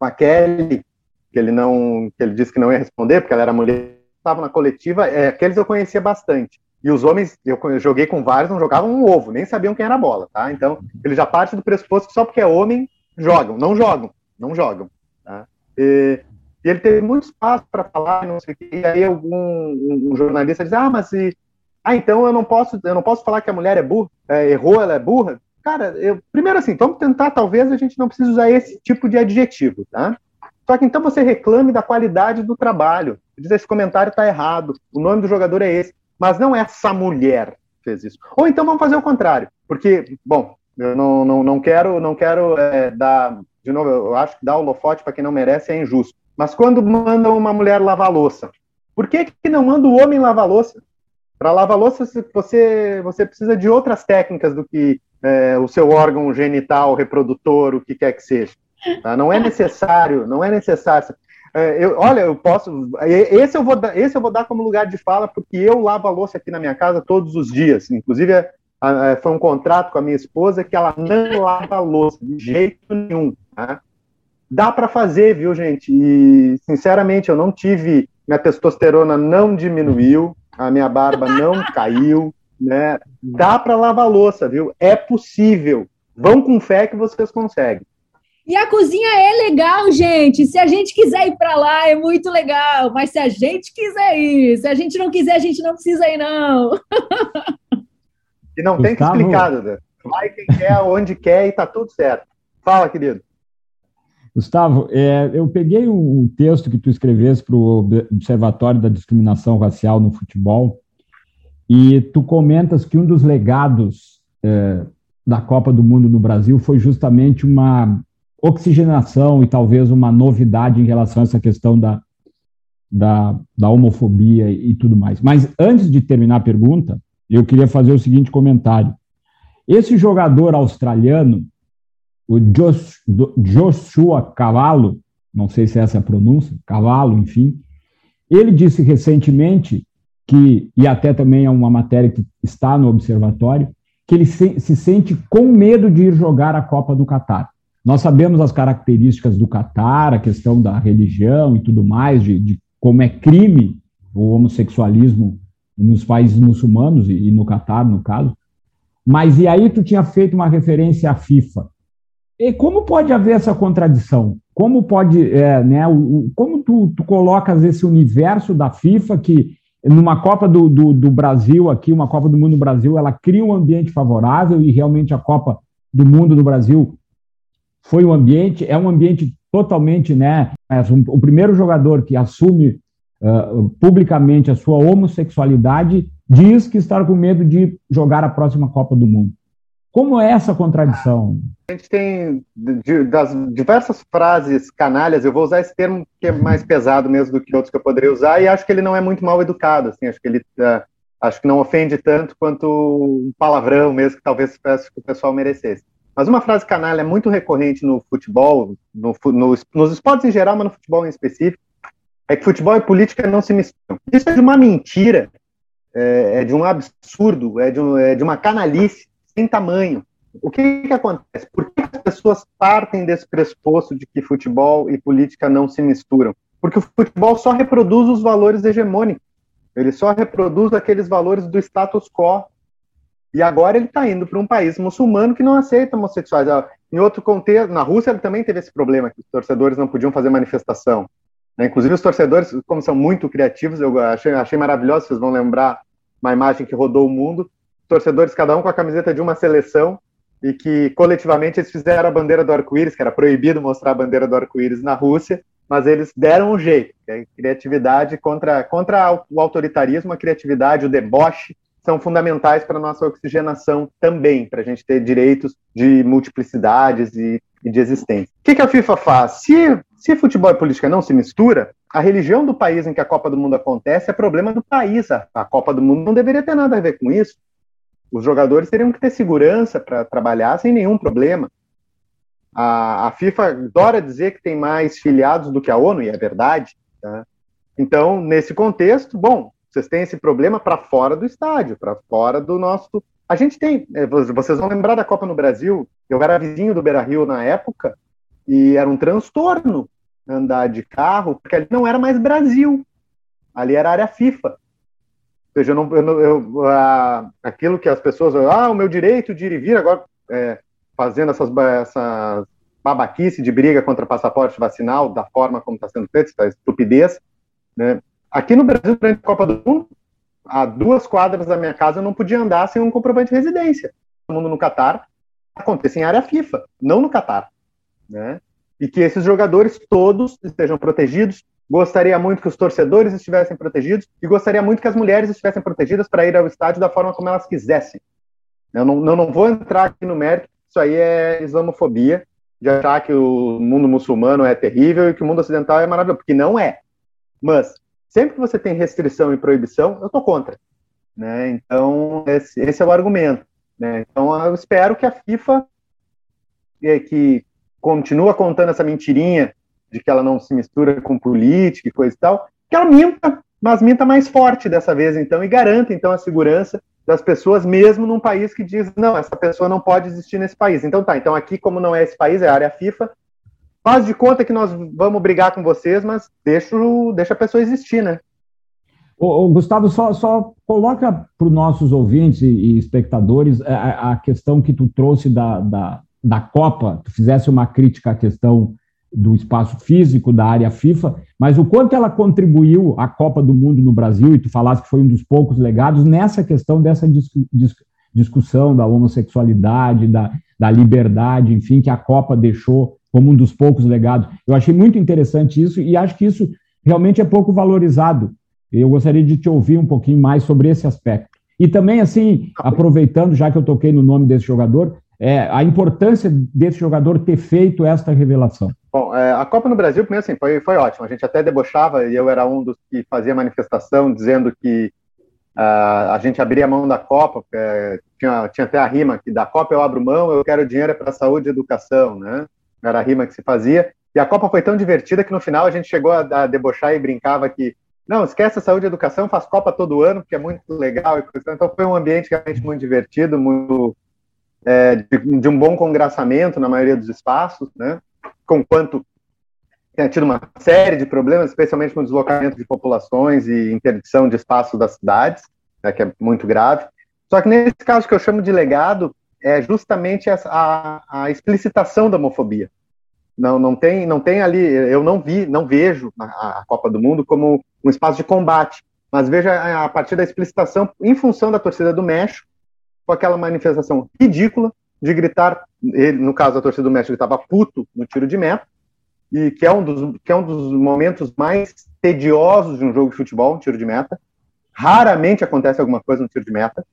a Kelly, que ele não, que ele disse que não ia responder porque ela era mulher, estava na coletiva, é, aqueles eu conhecia bastante. E os homens, eu joguei com vários, não jogavam um ovo, nem sabiam quem era a bola, tá? Então, ele já parte do pressuposto que só porque é homem, jogam. Não jogam, não jogam. Tá? E, e ele teve muito espaço para falar, não sei o quê. E aí algum um, jornalista diz, ah, mas. Ah, então eu não posso, eu não posso falar que a mulher é burra, é, errou, ela é burra. Cara, eu, primeiro assim, vamos tentar, talvez a gente não precise usar esse tipo de adjetivo, tá? Só que então você reclame da qualidade do trabalho. Diz esse comentário está errado, o nome do jogador é esse. Mas não essa mulher fez isso. Ou então vamos fazer o contrário. Porque, bom, eu não, não, não quero, não quero é, dar. De novo, eu acho que dar holofote para quem não merece é injusto. Mas quando mandam uma mulher lavar louça, por que, que não manda o homem lavar louça? Para lavar louça, você, você precisa de outras técnicas do que é, o seu órgão genital, reprodutor, o que quer que seja. Tá? Não é necessário, não é necessário. É, eu, olha, eu posso. Esse eu, vou esse eu vou dar como lugar de fala, porque eu lavo a louça aqui na minha casa todos os dias. Inclusive, é, é, foi um contrato com a minha esposa que ela não lava a louça, de jeito nenhum. Tá? Dá para fazer, viu, gente? E, sinceramente, eu não tive. Minha testosterona não diminuiu, a minha barba não caiu, né? Dá para lavar louça, viu? É possível. Vão com fé que vocês conseguem. E a cozinha é legal, gente. Se a gente quiser ir para lá, é muito legal. Mas se a gente quiser ir, se a gente não quiser, a gente não precisa ir, não. E não Gustavo... tem que explicar, Duda. Vai quem quer, onde quer e tá tudo certo. Fala, querido. Gustavo, é, eu peguei um texto que tu escreveste para o Observatório da Discriminação Racial no Futebol e tu comentas que um dos legados é, da Copa do Mundo no Brasil foi justamente uma oxigenação e talvez uma novidade em relação a essa questão da, da, da homofobia e tudo mais. Mas antes de terminar a pergunta, eu queria fazer o seguinte comentário. Esse jogador australiano, o Joshua Cavallo, não sei se é essa a pronúncia, Cavalo, enfim, ele disse recentemente que, e até também é uma matéria que está no observatório, que ele se, se sente com medo de ir jogar a Copa do Catar. Nós sabemos as características do Catar, a questão da religião e tudo mais, de, de como é crime o homossexualismo nos países muçulmanos e, e no Catar, no caso. Mas e aí tu tinha feito uma referência à FIFA. E como pode haver essa contradição? Como pode, é, né, o, como tu, tu colocas esse universo da FIFA que numa Copa do, do, do, Brasil aqui, uma Copa do Mundo no Brasil, ela cria um ambiente favorável e realmente a Copa do Mundo do Brasil foi um ambiente, é um ambiente totalmente, né? O primeiro jogador que assume uh, publicamente a sua homossexualidade diz que está com medo de jogar a próxima Copa do Mundo. Como é essa contradição? A gente tem das diversas frases canalhas, eu vou usar esse termo que é mais pesado mesmo do que outros que eu poderia usar, e acho que ele não é muito mal educado, assim, acho que ele uh, acho que não ofende tanto quanto um palavrão mesmo que talvez que o pessoal merecesse. Mas uma frase canalha muito recorrente no futebol, no, no, nos esportes em geral, mas no futebol em específico, é que futebol e política não se misturam. Isso é de uma mentira, é, é de um absurdo, é de, um, é de, uma canalice sem tamanho. O que, que acontece? Por que as pessoas partem desse pressuposto de que futebol e política não se misturam? Porque o futebol só reproduz os valores hegemônicos. Ele só reproduz aqueles valores do status quo e agora ele está indo para um país muçulmano que não aceita homossexuais. Ah, em outro contexto, na Rússia ele também teve esse problema, que os torcedores não podiam fazer manifestação. Né? Inclusive os torcedores, como são muito criativos, eu achei, achei maravilhoso, vocês vão lembrar uma imagem que rodou o mundo, torcedores cada um com a camiseta de uma seleção, e que coletivamente eles fizeram a bandeira do arco-íris, que era proibido mostrar a bandeira do arco-íris na Rússia, mas eles deram um jeito. É criatividade contra, contra o autoritarismo, a criatividade, o deboche, são fundamentais para a nossa oxigenação também, para a gente ter direitos de multiplicidades e, e de existência. O que, que, a FIFA faz? Se, se futebol e política não se mistura, a religião do país em que a Copa do Mundo acontece é problema do país. A, a Copa do Mundo não deveria ter nada a ver com isso. Os jogadores teriam que ter segurança para trabalhar sem nenhum problema. A, a, FIFA adora dizer que tem mais filiados do que a ONU, e é verdade. Tá? Então, nesse contexto, bom, vocês têm esse problema para fora do estádio, para fora do nosso. A gente tem, é, vocês vão lembrar da Copa no Brasil. Eu era vizinho do Beira Rio na época e era um transtorno andar de carro, porque ali não era mais Brasil, ali era área FIFA. Ou seja, eu não, eu, eu, aquilo que as pessoas, ah, o meu direito de ir e vir, agora é, fazendo essas, essas babaquice de briga contra passaporte vacinal, da forma como está sendo feito, essa estupidez, né? Aqui no Brasil, durante a Copa do Mundo, a duas quadras da minha casa eu não podia andar sem um comprovante de residência. O mundo no Catar acontece em área FIFA, não no Catar. Né? E que esses jogadores todos estejam protegidos. Gostaria muito que os torcedores estivessem protegidos e gostaria muito que as mulheres estivessem protegidas para ir ao estádio da forma como elas quisessem. Eu não, eu não vou entrar aqui no mérito, isso aí é islamofobia, de achar que o mundo muçulmano é terrível e que o mundo ocidental é maravilhoso, porque não é. Mas sempre que você tem restrição e proibição, eu estou contra. Né? Então, esse, esse, é o argumento. Né? Então, eu espero que a FIFA, que continua contando essa mentirinha de que ela não se mistura com política e coisa e tal, que ela minta, mas minta mais forte dessa vez, então, e garanta, então, a segurança das pessoas, mesmo num país que diz, não, essa pessoa não pode existir nesse país. Então, tá, então aqui, como não é esse país, é a área FIFA, faz de conta que nós vamos brigar com vocês, mas deixa, deixa a pessoa existir, né? Ô, ô, Gustavo, só, só coloca para os nossos ouvintes e, espectadores a, a, questão que tu trouxe da, da, da Copa, tu fizesse uma crítica à questão do espaço físico da área FIFA, mas o quanto ela contribuiu à Copa do Mundo no Brasil, e tu falaste que foi um dos poucos legados nessa questão dessa dis, dis, discussão da homossexualidade, da, da liberdade, enfim, que a Copa deixou como um dos poucos legados. Eu achei muito interessante isso e acho que isso realmente é pouco valorizado. Eu gostaria de te ouvir um pouquinho mais sobre esse aspecto. E também, assim, aproveitando, já que eu toquei no nome desse jogador, é, a importância desse jogador ter feito esta revelação. Bom, é, a Copa no Brasil, primeiro, assim, foi, foi ótimo. A gente até debochava, e eu era um dos que fazia manifestação dizendo que uh, a gente abria mão da Copa, é, tinha, tinha até a rima que da Copa eu abro mão, eu quero dinheiro para saúde e educação, né? era a rima que se fazia. E a Copa foi tão divertida que no final a gente chegou a, a debochar e brincava que não, esquece a saúde e educação, faz Copa todo ano, porque é muito legal. Então foi um ambiente realmente muito divertido, muito é, de, de, um bom congraçamento na maioria dos espaços, né? Com quanto tinha tido uma série de problemas, especialmente no deslocamento de populações e interdição de espaços das cidades, né, que é muito grave. Só que nesse caso que eu chamo de legado, é justamente a, a, a explicitação da homofobia. Não, não tem, não tem ali. Eu não vi, não vejo a, a Copa do Mundo como um espaço de combate, mas veja a partir da explicitação em função da torcida do México, com aquela manifestação ridícula de gritar, ele, no caso a torcida do México estava puto no tiro de meta, e que é um dos, que é um dos momentos mais tediosos de um jogo de futebol, um tiro de meta. Raramente acontece alguma coisa no tiro de meta,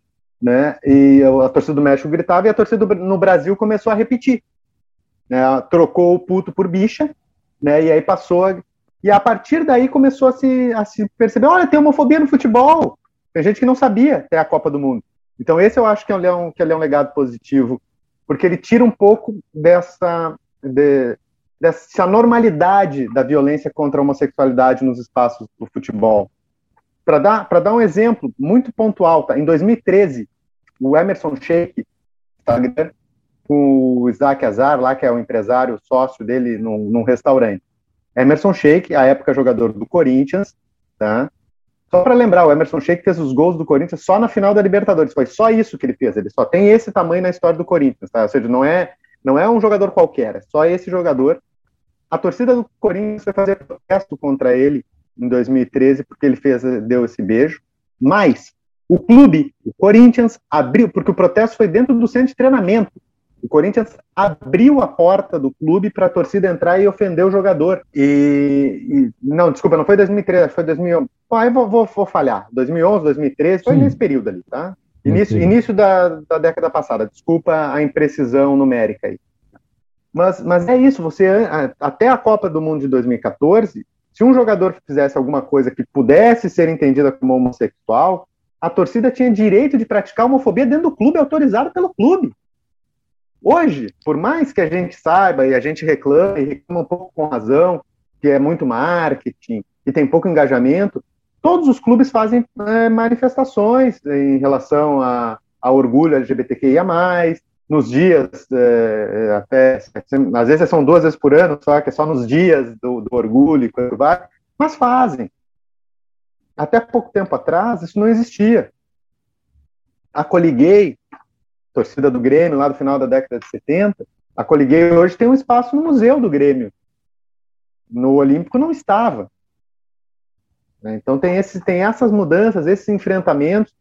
né? E a torcida do México gritava e a torcida do, no Brasil começou a repetir. Né? Trocou o puto por bicha, né? E aí passou a, e a partir daí começou a se, a se perceber, olha, tem homofobia no futebol. Tem gente que não sabia até a Copa do Mundo. Então esse eu acho que é um, que é um legado positivo, porque ele tira um pouco dessa, de, dessa normalidade da violência contra a homossexualidade nos espaços do futebol. Para dar, dar um exemplo muito pontual, tá? em 2013, o Emerson Sheik, com o Isaac Azar, lá que é o empresário sócio dele num, num restaurante. Emerson Sheik, à época jogador do Corinthians, tá? Só para lembrar, o Emerson Sheik fez os gols do Corinthians só na final da Libertadores. Foi só isso que ele fez. Ele só tem esse tamanho na história do Corinthians, tá? Ou seja, não é, não é um jogador qualquer, é só esse jogador. A torcida do Corinthians foi fazer protesto contra ele em 2013 porque ele fez, deu esse beijo. Mas o clube, o Corinthians, abriu, porque o protesto foi dentro do centro de treinamento. O Corinthians abriu a porta do clube para a torcida entrar e ofender o jogador. E, e, não, desculpa, não foi 2013, foi 2011. Aí vou, vou, vou, falhar. 2011, 2013, foi Sim. nesse período ali, tá? Início, início da, da, década passada. Desculpa a imprecisão numérica aí. Mas, mas é isso, você até a Copa do Mundo de 2014, se um jogador fizesse alguma coisa que pudesse ser entendida como homossexual, a torcida tinha direito de praticar homofobia dentro do clube, autorizado pelo clube. Hoje, por mais que a gente saiba e a gente reclame, e reclama um pouco com razão, que é muito marketing e tem pouco engajamento, todos os clubes fazem é, manifestações em relação a, a orgulho LGBTQIA+, nos dias, é, até, às vezes são duas vezes por ano, só que é só nos dias do, do orgulho e coisa vai, mas fazem. Até pouco tempo atrás, isso não existia. A Coliguei torcida do Grêmio lá do final da década de 70, a Coliguei hoje tem um espaço no museu do Grêmio. No Olímpico não estava. Né? Então tem, esse, tem essas mudanças, esses enfrentamentos,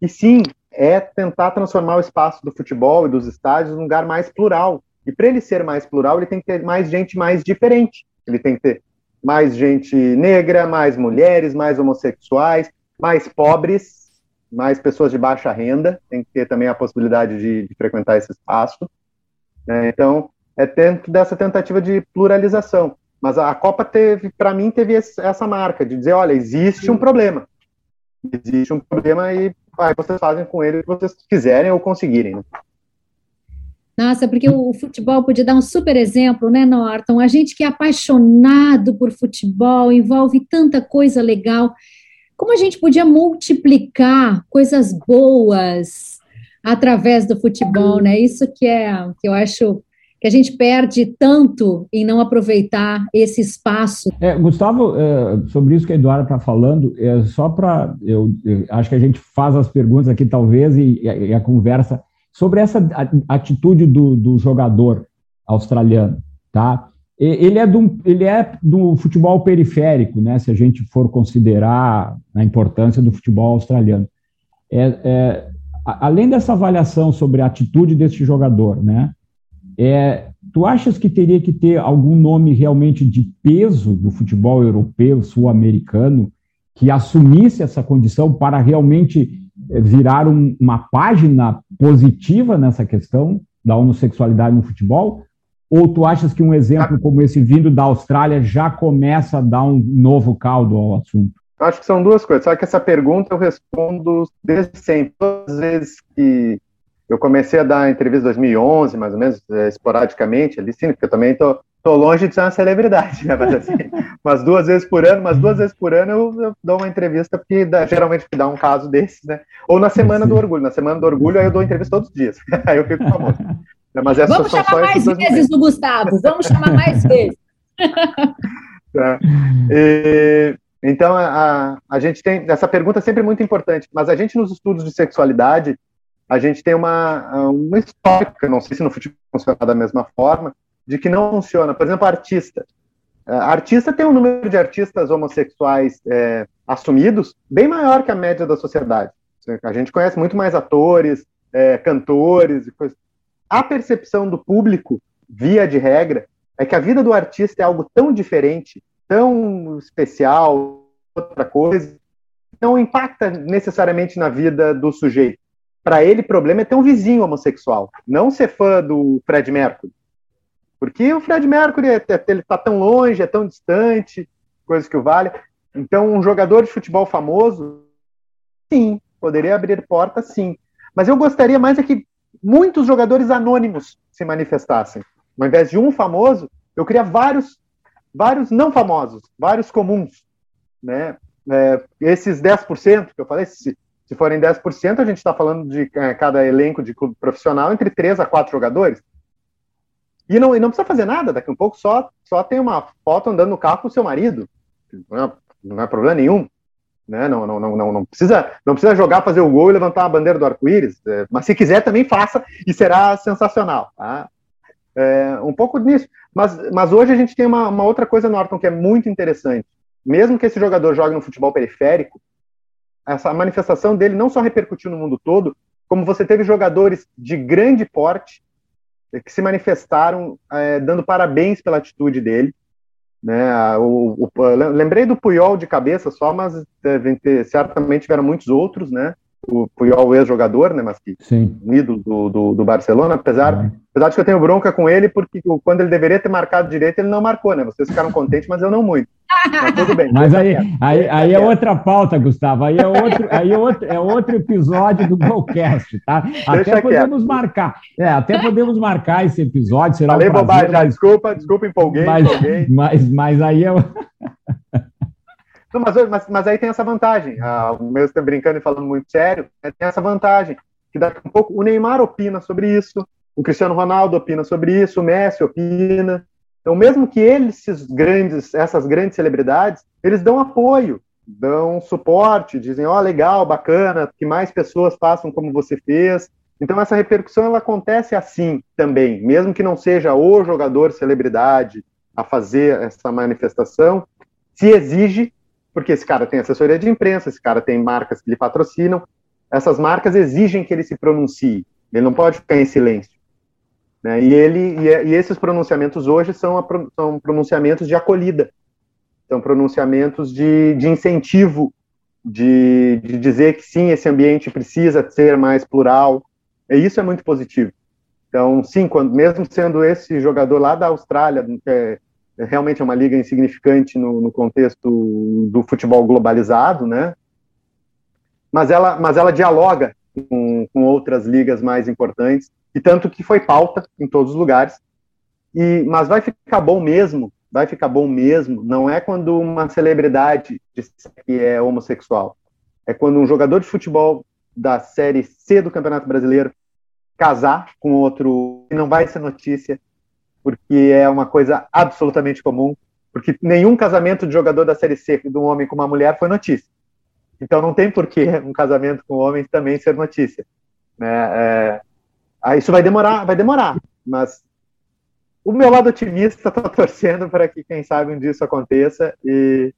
e sim, é tentar transformar o espaço do futebol e dos estádios num lugar mais plural. E para ele ser mais plural, ele tem que ter mais gente mais diferente. Ele tem que ter mais gente negra, mais mulheres, mais homossexuais, mais pobres, mais pessoas de baixa renda, tem que ter também a possibilidade de, de frequentar esse espaço. Né? Então, é dentro dessa tentativa de pluralização. Mas a Copa teve, para mim, teve essa marca de dizer, olha, existe um problema. Existe um problema e aí vocês fazem com ele o que vocês quiserem ou conseguirem. Né? Nossa, porque o futebol podia dar um super exemplo, né, Norton? A gente que é apaixonado por futebol, envolve tanta coisa legal como a gente podia multiplicar coisas boas através do futebol, né? Isso que é que eu acho que a gente perde tanto em não aproveitar esse espaço. É, Gustavo, é, sobre isso que a Eduarda está falando, é só para eu, eu, acho que a gente faz as perguntas aqui talvez e, e a conversa sobre essa atitude do, do jogador australiano, tá? Ele é, do, ele é do futebol periférico, né, se a gente for considerar a importância do futebol australiano. É, é, além dessa avaliação sobre a atitude desse jogador, né, é, tu achas que teria que ter algum nome realmente de peso do futebol europeu, sul-americano, que assumisse essa condição para realmente é, virar um, uma página positiva nessa questão da homossexualidade no futebol? Ou tu achas que um exemplo como esse vindo da Austrália já começa a dar um novo caldo ao assunto? Acho que são duas coisas. Só que essa pergunta eu respondo desde sempre. Todas as vezes que eu comecei a dar entrevista em 2011, mais ou menos, é, esporadicamente, ali sim, porque eu também tô, tô longe de ser uma celebridade, né? Mas assim, [LAUGHS] umas duas vezes por ano, umas duas vezes por ano eu, eu dou uma entrevista, porque dá, geralmente dá um caso desses, né? Ou na Semana do Orgulho. Na Semana do Orgulho aí eu dou entrevista todos os dias. [LAUGHS] aí eu fico famoso. É, mas Vamos chamar mais vezes o Gustavo, vamos chamar mais [LAUGHS] vezes. Tá. E, então, a, a gente tem. Essa pergunta é sempre muito importante, mas a gente, nos estudos de sexualidade, a gente tem uma, uma história, não sei se no futebol funciona da mesma forma, de que não funciona. Por exemplo, artista. A artista tem um número de artistas homossexuais é, assumidos bem maior que a média da sociedade. A gente conhece muito mais atores, é, cantores e coisas a percepção do público, via de regra, é que a vida do artista é algo tão diferente, tão especial, outra coisa, não impacta necessariamente na vida do sujeito. Para ele, o problema é ter um vizinho homossexual, não ser fã do Fred Mercury. Porque o Fred Mercury é, é, está tão longe, é tão distante, coisa que o vale. Então, um jogador de futebol famoso, sim, poderia abrir porta, sim. Mas eu gostaria mais é que muitos jogadores anônimos se manifestassem. Ao invés de um famoso, eu queria vários, vários não famosos, vários comuns, né? É, esses 10% que eu falei, se, se forem 10%, a gente está falando de é, cada elenco de clube profissional entre 3 a 4 jogadores. E não, e não precisa fazer nada, daqui a um pouco só, só tem uma foto andando no carro com o seu marido. Não é, não é problema nenhum. Né? Não, não, não, não, não, precisa, não precisa jogar, fazer o gol e levantar a bandeira do arco-íris. É, mas se quiser, também faça e será sensacional. Tá? É, um pouco nisso. Mas, mas hoje a gente tem uma, uma outra coisa, Norton, que é muito interessante. Mesmo que esse jogador jogue no futebol periférico, essa manifestação dele não só repercutiu no mundo todo, como você teve jogadores de grande porte que se manifestaram é, dando parabéns pela atitude dele. Né? O, o, lembrei do Puyol de cabeça só, mas devem ter, certamente tiveram muitos outros, né? O Puyol ex-jogador, né, mas que Sim. um ídolo do, do, do Barcelona, apesar, apesar de que eu tenho bronca com ele, porque quando ele deveria ter marcado direito, ele não marcou, né? Vocês ficaram contentes, mas eu não muito. Mas tudo bem. Mas aí, aí, aí é outra pauta, Gustavo. Aí é outro, aí é outro, é outro episódio do Golcast, tá? Até Deixa podemos quieto. marcar. É, até podemos marcar esse episódio. Será Falei um prazer, bobagem, já, desculpa, desculpa, empolguei, mas, empolguei. Mas, mas aí é. [LAUGHS] Não, mas, mas, mas, aí tem essa vantagem. Ah, o meu está brincando e falando muito sério, né, tem essa vantagem. Que daqui a um pouco o Neymar opina sobre isso, o Cristiano Ronaldo opina sobre isso, o Messi opina. Então, mesmo que eles, esses grandes, essas grandes celebridades, eles dão apoio, dão suporte, dizem, ó, oh, legal, bacana, que mais pessoas façam como você fez. Então, essa repercussão ela acontece assim também, mesmo que não seja o jogador celebridade a fazer essa manifestação, se exige porque esse cara tem assessoria de imprensa, esse cara tem marcas que lhe patrocinam, essas marcas exigem que ele se pronuncie, ele não pode ficar em silêncio. Né? E, ele, e, e, esses pronunciamentos hoje são, a, são pronunciamentos de acolhida, são pronunciamentos de, de incentivo, de, de dizer que sim, esse ambiente precisa ser mais plural, e isso é muito positivo. Então, sim, quando, mesmo sendo esse jogador lá da Austrália, é, realmente é uma liga insignificante no, no contexto do futebol globalizado, né? Mas ela, mas ela dialoga com, com outras ligas mais importantes, e tanto que foi pauta em todos os lugares. E, mas vai ficar bom mesmo, vai ficar bom mesmo, não é quando uma celebridade diz que é homossexual. É quando um jogador de futebol da Série C do Campeonato Brasileiro casar com outro, não vai ser notícia, porque é uma coisa absolutamente comum, porque nenhum casamento de jogador da Série C de um homem com uma mulher foi notícia. Então não tem por que um casamento com homens também ser notícia. Né? É, isso vai demorar, vai demorar, mas o meu lado otimista está [LAUGHS] torcendo para que, quem sabe, um dia isso aconteça e,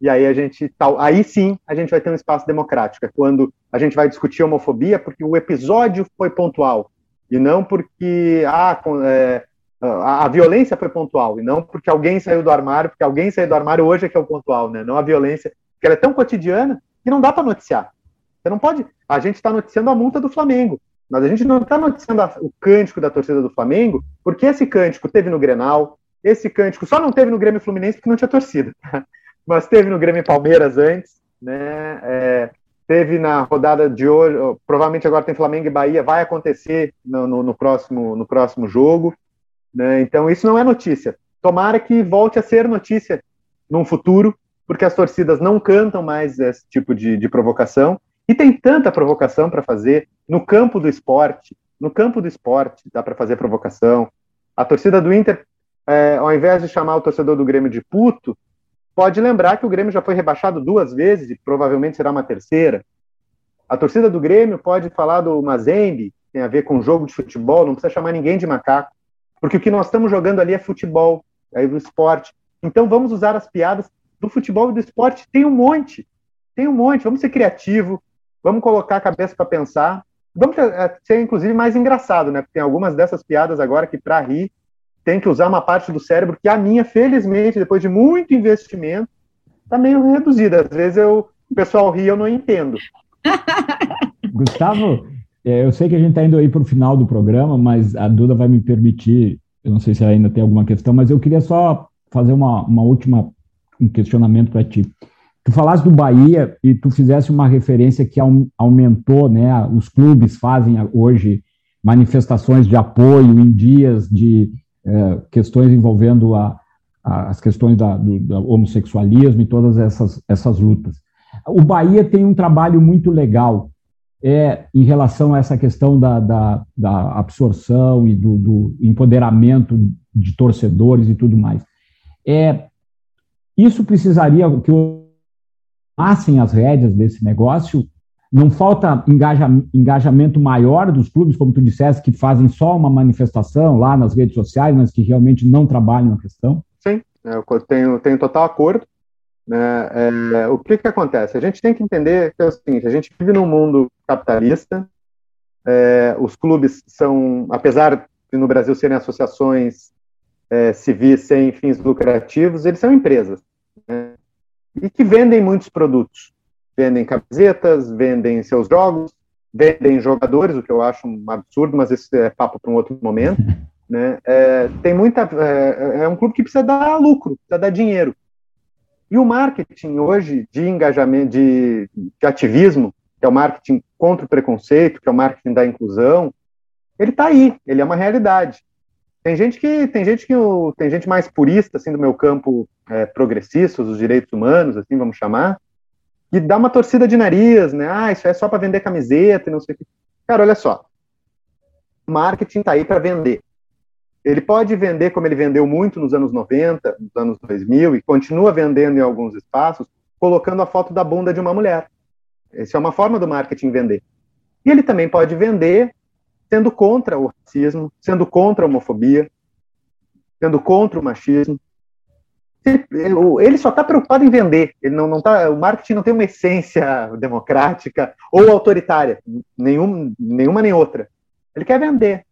e aí a gente, tal, aí sim, a gente vai ter um espaço democrático, é quando a gente vai discutir homofobia, porque o episódio foi pontual e não porque ah, é, a, a, violência foi pontual, e não porque alguém saiu do armário, porque alguém saiu do armário hoje é que é o pontual, né? Não a violência, porque ela é tão cotidiana que não dá para noticiar. Você não pode. A gente está noticiando a multa do Flamengo, mas a gente não está noticiando a, o cântico da torcida do Flamengo, porque esse cântico teve no Grenal, esse cântico só não teve no Grêmio Fluminense porque não tinha torcida, [LAUGHS] mas teve no Grêmio Palmeiras antes, né? É, teve na rodada de hoje, provavelmente agora tem Flamengo e Bahia, vai acontecer no, no, no próximo, no próximo jogo. Né? Então, isso não é notícia. Tomara que volte a ser notícia num futuro, porque as torcidas não cantam mais esse tipo de, de provocação. E tem tanta provocação para fazer no campo do esporte. No campo do esporte dá para fazer provocação. A torcida do Inter, é, ao invés de chamar o torcedor do Grêmio de puto, pode lembrar que o Grêmio já foi rebaixado duas vezes e provavelmente será uma terceira. A torcida do Grêmio pode falar do Mazembe, tem a ver com jogo de futebol, não precisa chamar ninguém de macaco. Porque o que nós estamos jogando ali é futebol, é o esporte. Então vamos usar as piadas do futebol e do esporte. Tem um monte, tem um monte. Vamos ser criativo, vamos colocar a cabeça para pensar. Vamos é, ser, inclusive, mais engraçado, né? Porque tem algumas dessas piadas agora que, para rir, tem que usar uma parte do cérebro que a minha, felizmente, depois de muito investimento, está meio reduzida. Às vezes eu, o pessoal ri, eu não entendo. [LAUGHS] Gustavo, eu sei que a gente está indo aí para o final do programa, mas a Duda vai me permitir, eu não sei se ainda tem alguma questão, mas eu queria só fazer uma, uma última um questionamento para ti. Tu falaste do Bahia e tu fizesse uma referência que aumentou, né? Os clubes fazem hoje manifestações de apoio em dias de é, questões envolvendo a, a, as questões da, do, do homossexualismo e todas essas, essas lutas. O Bahia tem um trabalho muito legal é, em relação a essa questão da, da, da absorção e do, do, empoderamento de torcedores e tudo mais. É, isso precisaria que tomassem as rédeas desse negócio. Não falta engaja, engajamento maior dos clubes, como tu disseste, que fazem só uma manifestação lá nas redes sociais, mas que realmente não trabalham na questão? Sim, eu tenho, tenho total acordo. Né? É, o que, que acontece? A gente tem que entender que é o seguinte: a gente vive num mundo capitalista, é, os clubes são, apesar de no Brasil serem associações é, civis sem fins lucrativos, eles são empresas. Né? E que vendem muitos produtos. Vendem camisetas, vendem seus jogos, vendem jogadores, o que eu acho um absurdo, mas esse é papo para um outro momento. [LAUGHS] Né? É, tem muita. É, é um clube que precisa dar lucro, precisa dar dinheiro. E o marketing hoje de engajamento, de, de ativismo, que é o marketing contra o preconceito, que é o marketing da inclusão, ele está aí, ele é uma realidade. Tem gente que tem gente que tem gente mais purista assim do meu campo é, progressista, dos direitos humanos, assim vamos chamar, que dá uma torcida de nariz, né? Ah, isso é só para vender camiseta e não sei o que. Cara, olha só, marketing está aí para vender. Ele pode vender como ele vendeu muito nos anos 90, nos anos 2000 e continua vendendo em alguns espaços, colocando a foto da bunda de uma mulher. Essa é uma forma do marketing vender. E ele também pode vender sendo contra o racismo, sendo contra a homofobia, sendo contra o machismo. Ele só está preocupado em vender. Ele não, não tá, o marketing não tem uma essência democrática ou autoritária, nenhum, nenhuma nem outra. Ele quer vender.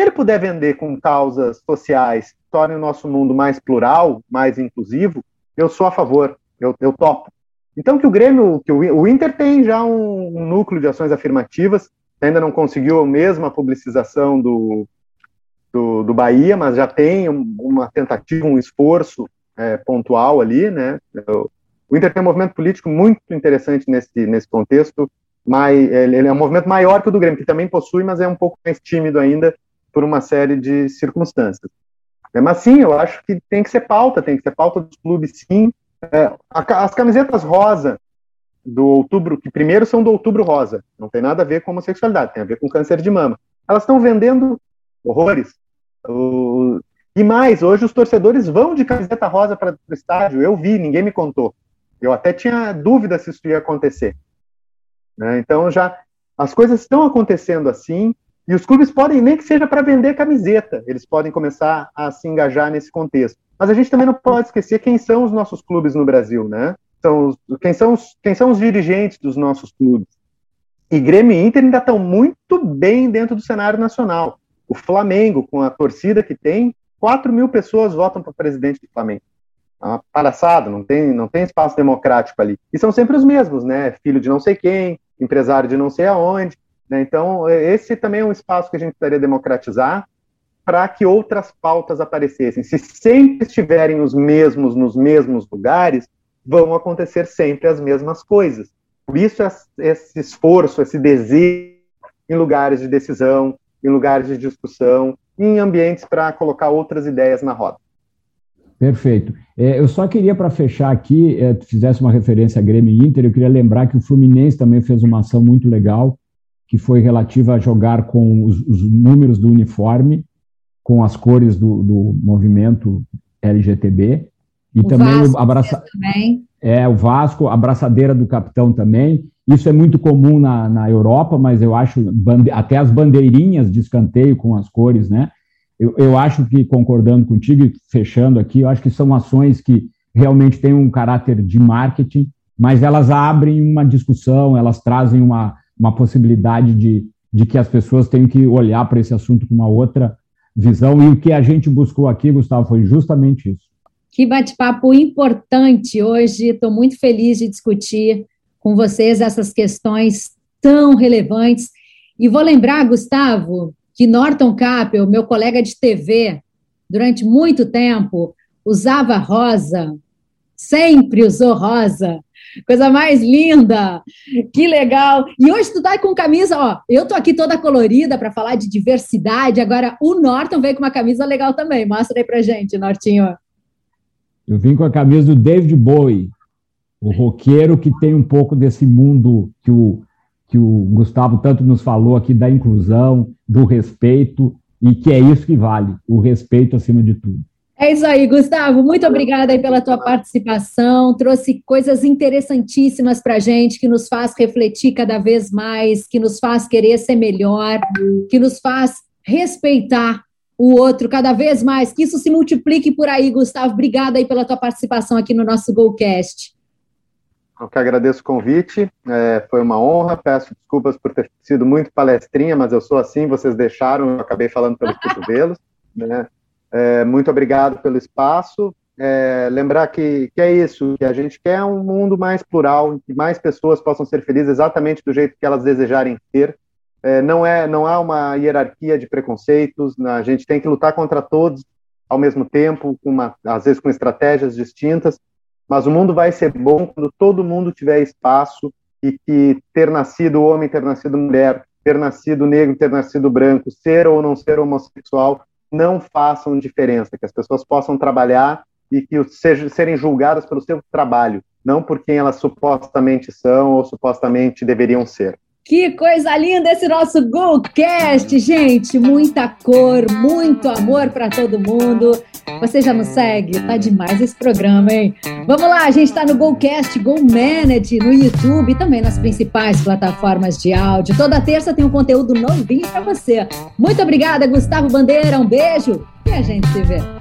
Se ele puder vender com causas sociais, torne o nosso mundo mais plural, mais inclusivo, eu sou a favor, eu, eu topo. Então que o Grêmio, que o, Inter tem já um, um, núcleo de ações afirmativas, ainda não conseguiu a mesma publicização do, do, do Bahia, mas já tem uma tentativa, um esforço é, pontual ali, né? O Inter tem um movimento político muito interessante nesse, nesse contexto, mas ele é um movimento maior que o do Grêmio, que também possui, mas é um pouco mais tímido ainda, por uma série de circunstâncias. É, mas sim, eu acho que tem que ser pauta, tem que ser pauta dos clubes, sim. É, as camisetas rosa do outubro, que primeiro são do outubro rosa, não tem nada a ver com homossexualidade, tem a ver com câncer de mama. Elas estão vendendo horrores. E mais, hoje os torcedores vão de camiseta rosa para o estádio. Eu vi, ninguém me contou. Eu até tinha dúvida se isso ia acontecer. Né? Então já as coisas estão acontecendo assim. E os clubes podem, nem que seja para vender camiseta, eles podem começar a se engajar nesse contexto. Mas a gente também não pode esquecer quem são os nossos clubes no Brasil, né? São os, quem, são os, quem são os dirigentes dos nossos clubes. E Grêmio e Inter ainda estão muito bem dentro do cenário nacional. O Flamengo, com a torcida que tem, 4 mil pessoas votam para presidente do Flamengo. É uma palhaçada, não tem, não tem espaço democrático ali. E são sempre os mesmos, né? Filho de não sei quem, empresário de não sei aonde. Né? Então, é, esse também é um espaço que a gente precisaria democratizar para que outras pautas aparecessem. Se sempre estiverem os mesmos nos mesmos lugares, vão acontecer sempre as mesmas coisas. Por isso, esse esforço, esse desejo em lugares de decisão, em lugares de discussão, em ambientes para colocar outras ideias na roda. Perfeito. É, eu só queria, para fechar aqui, é, fizesse uma referência a Grêmio Inter, eu queria lembrar que o Fluminense também fez uma ação muito legal, que foi relativa a jogar com os, os números do uniforme, com as cores do, do movimento LGTB, e o também Vasco, o abraça... também. É, o Vasco, a abraçadeira do capitão também. Isso é muito comum na, na Europa, mas eu acho bande... até as bandeirinhas de escanteio com as cores, né? Eu, eu acho que, concordando contigo e fechando aqui, eu acho que são ações que realmente têm um caráter de marketing, mas elas abrem uma discussão, elas trazem uma, uma possibilidade de, de que as pessoas tenham que olhar para esse assunto com uma outra visão. E o que a gente buscou aqui, Gustavo, foi justamente isso. Que bate-papo importante hoje. Estou muito feliz de discutir com vocês essas questões tão relevantes. E vou lembrar, Gustavo, que Norton Capel, meu colega de TV, durante muito tempo, usava rosa, sempre usou rosa. Coisa mais linda, que legal. E hoje tu tá com camisa, ó. Eu tô aqui toda colorida para falar de diversidade. Agora o Norton veio com uma camisa legal também. Mostra aí pra gente, Nortinho. Eu vim com a camisa do David Bowie, o roqueiro que tem um pouco desse mundo que o, que o Gustavo tanto nos falou aqui da inclusão, do respeito, e que é isso que vale, o respeito acima de tudo. É isso aí, Gustavo. Muito obrigada aí pela tua participação. Trouxe coisas interessantíssimas para a gente, que nos faz refletir cada vez mais, que nos faz querer ser melhor, que nos faz respeitar o outro cada vez mais. Que isso se multiplique por aí, Gustavo. Obrigada aí pela tua participação aqui no nosso Golcast. Eu que agradeço o convite, é, foi uma honra. Peço desculpas por ter sido muito palestrinha, mas eu sou assim, vocês deixaram, eu acabei falando pelos [LAUGHS] cotovelos. Né? É, muito obrigado pelo espaço. É, lembrar que, que é isso, que a gente quer um mundo mais plural, em que mais pessoas possam ser felizes exatamente do jeito que elas desejarem ser. É, não é, não há uma hierarquia de preconceitos. Né? A gente tem que lutar contra todos ao mesmo tempo, uma, às vezes com estratégias distintas. Mas o mundo vai ser bom quando todo mundo tiver espaço e que ter nascido homem, ter nascido mulher, ter nascido negro, ter nascido branco, ser ou não ser homossexual, não façam diferença, que as pessoas possam trabalhar e que sejam, serem julgadas pelo seu trabalho, não por quem elas supostamente são ou supostamente deveriam ser. Que coisa linda esse nosso Golcast, gente! Muita cor, muito amor para todo mundo. Você já nos segue? Tá demais esse programa, hein? Vamos lá, a gente está no Golcast, Go Manage, no YouTube e também nas principais plataformas de áudio. Toda terça tem um conteúdo novinho para você. Muito obrigada, Gustavo Bandeira. Um beijo e a gente se vê.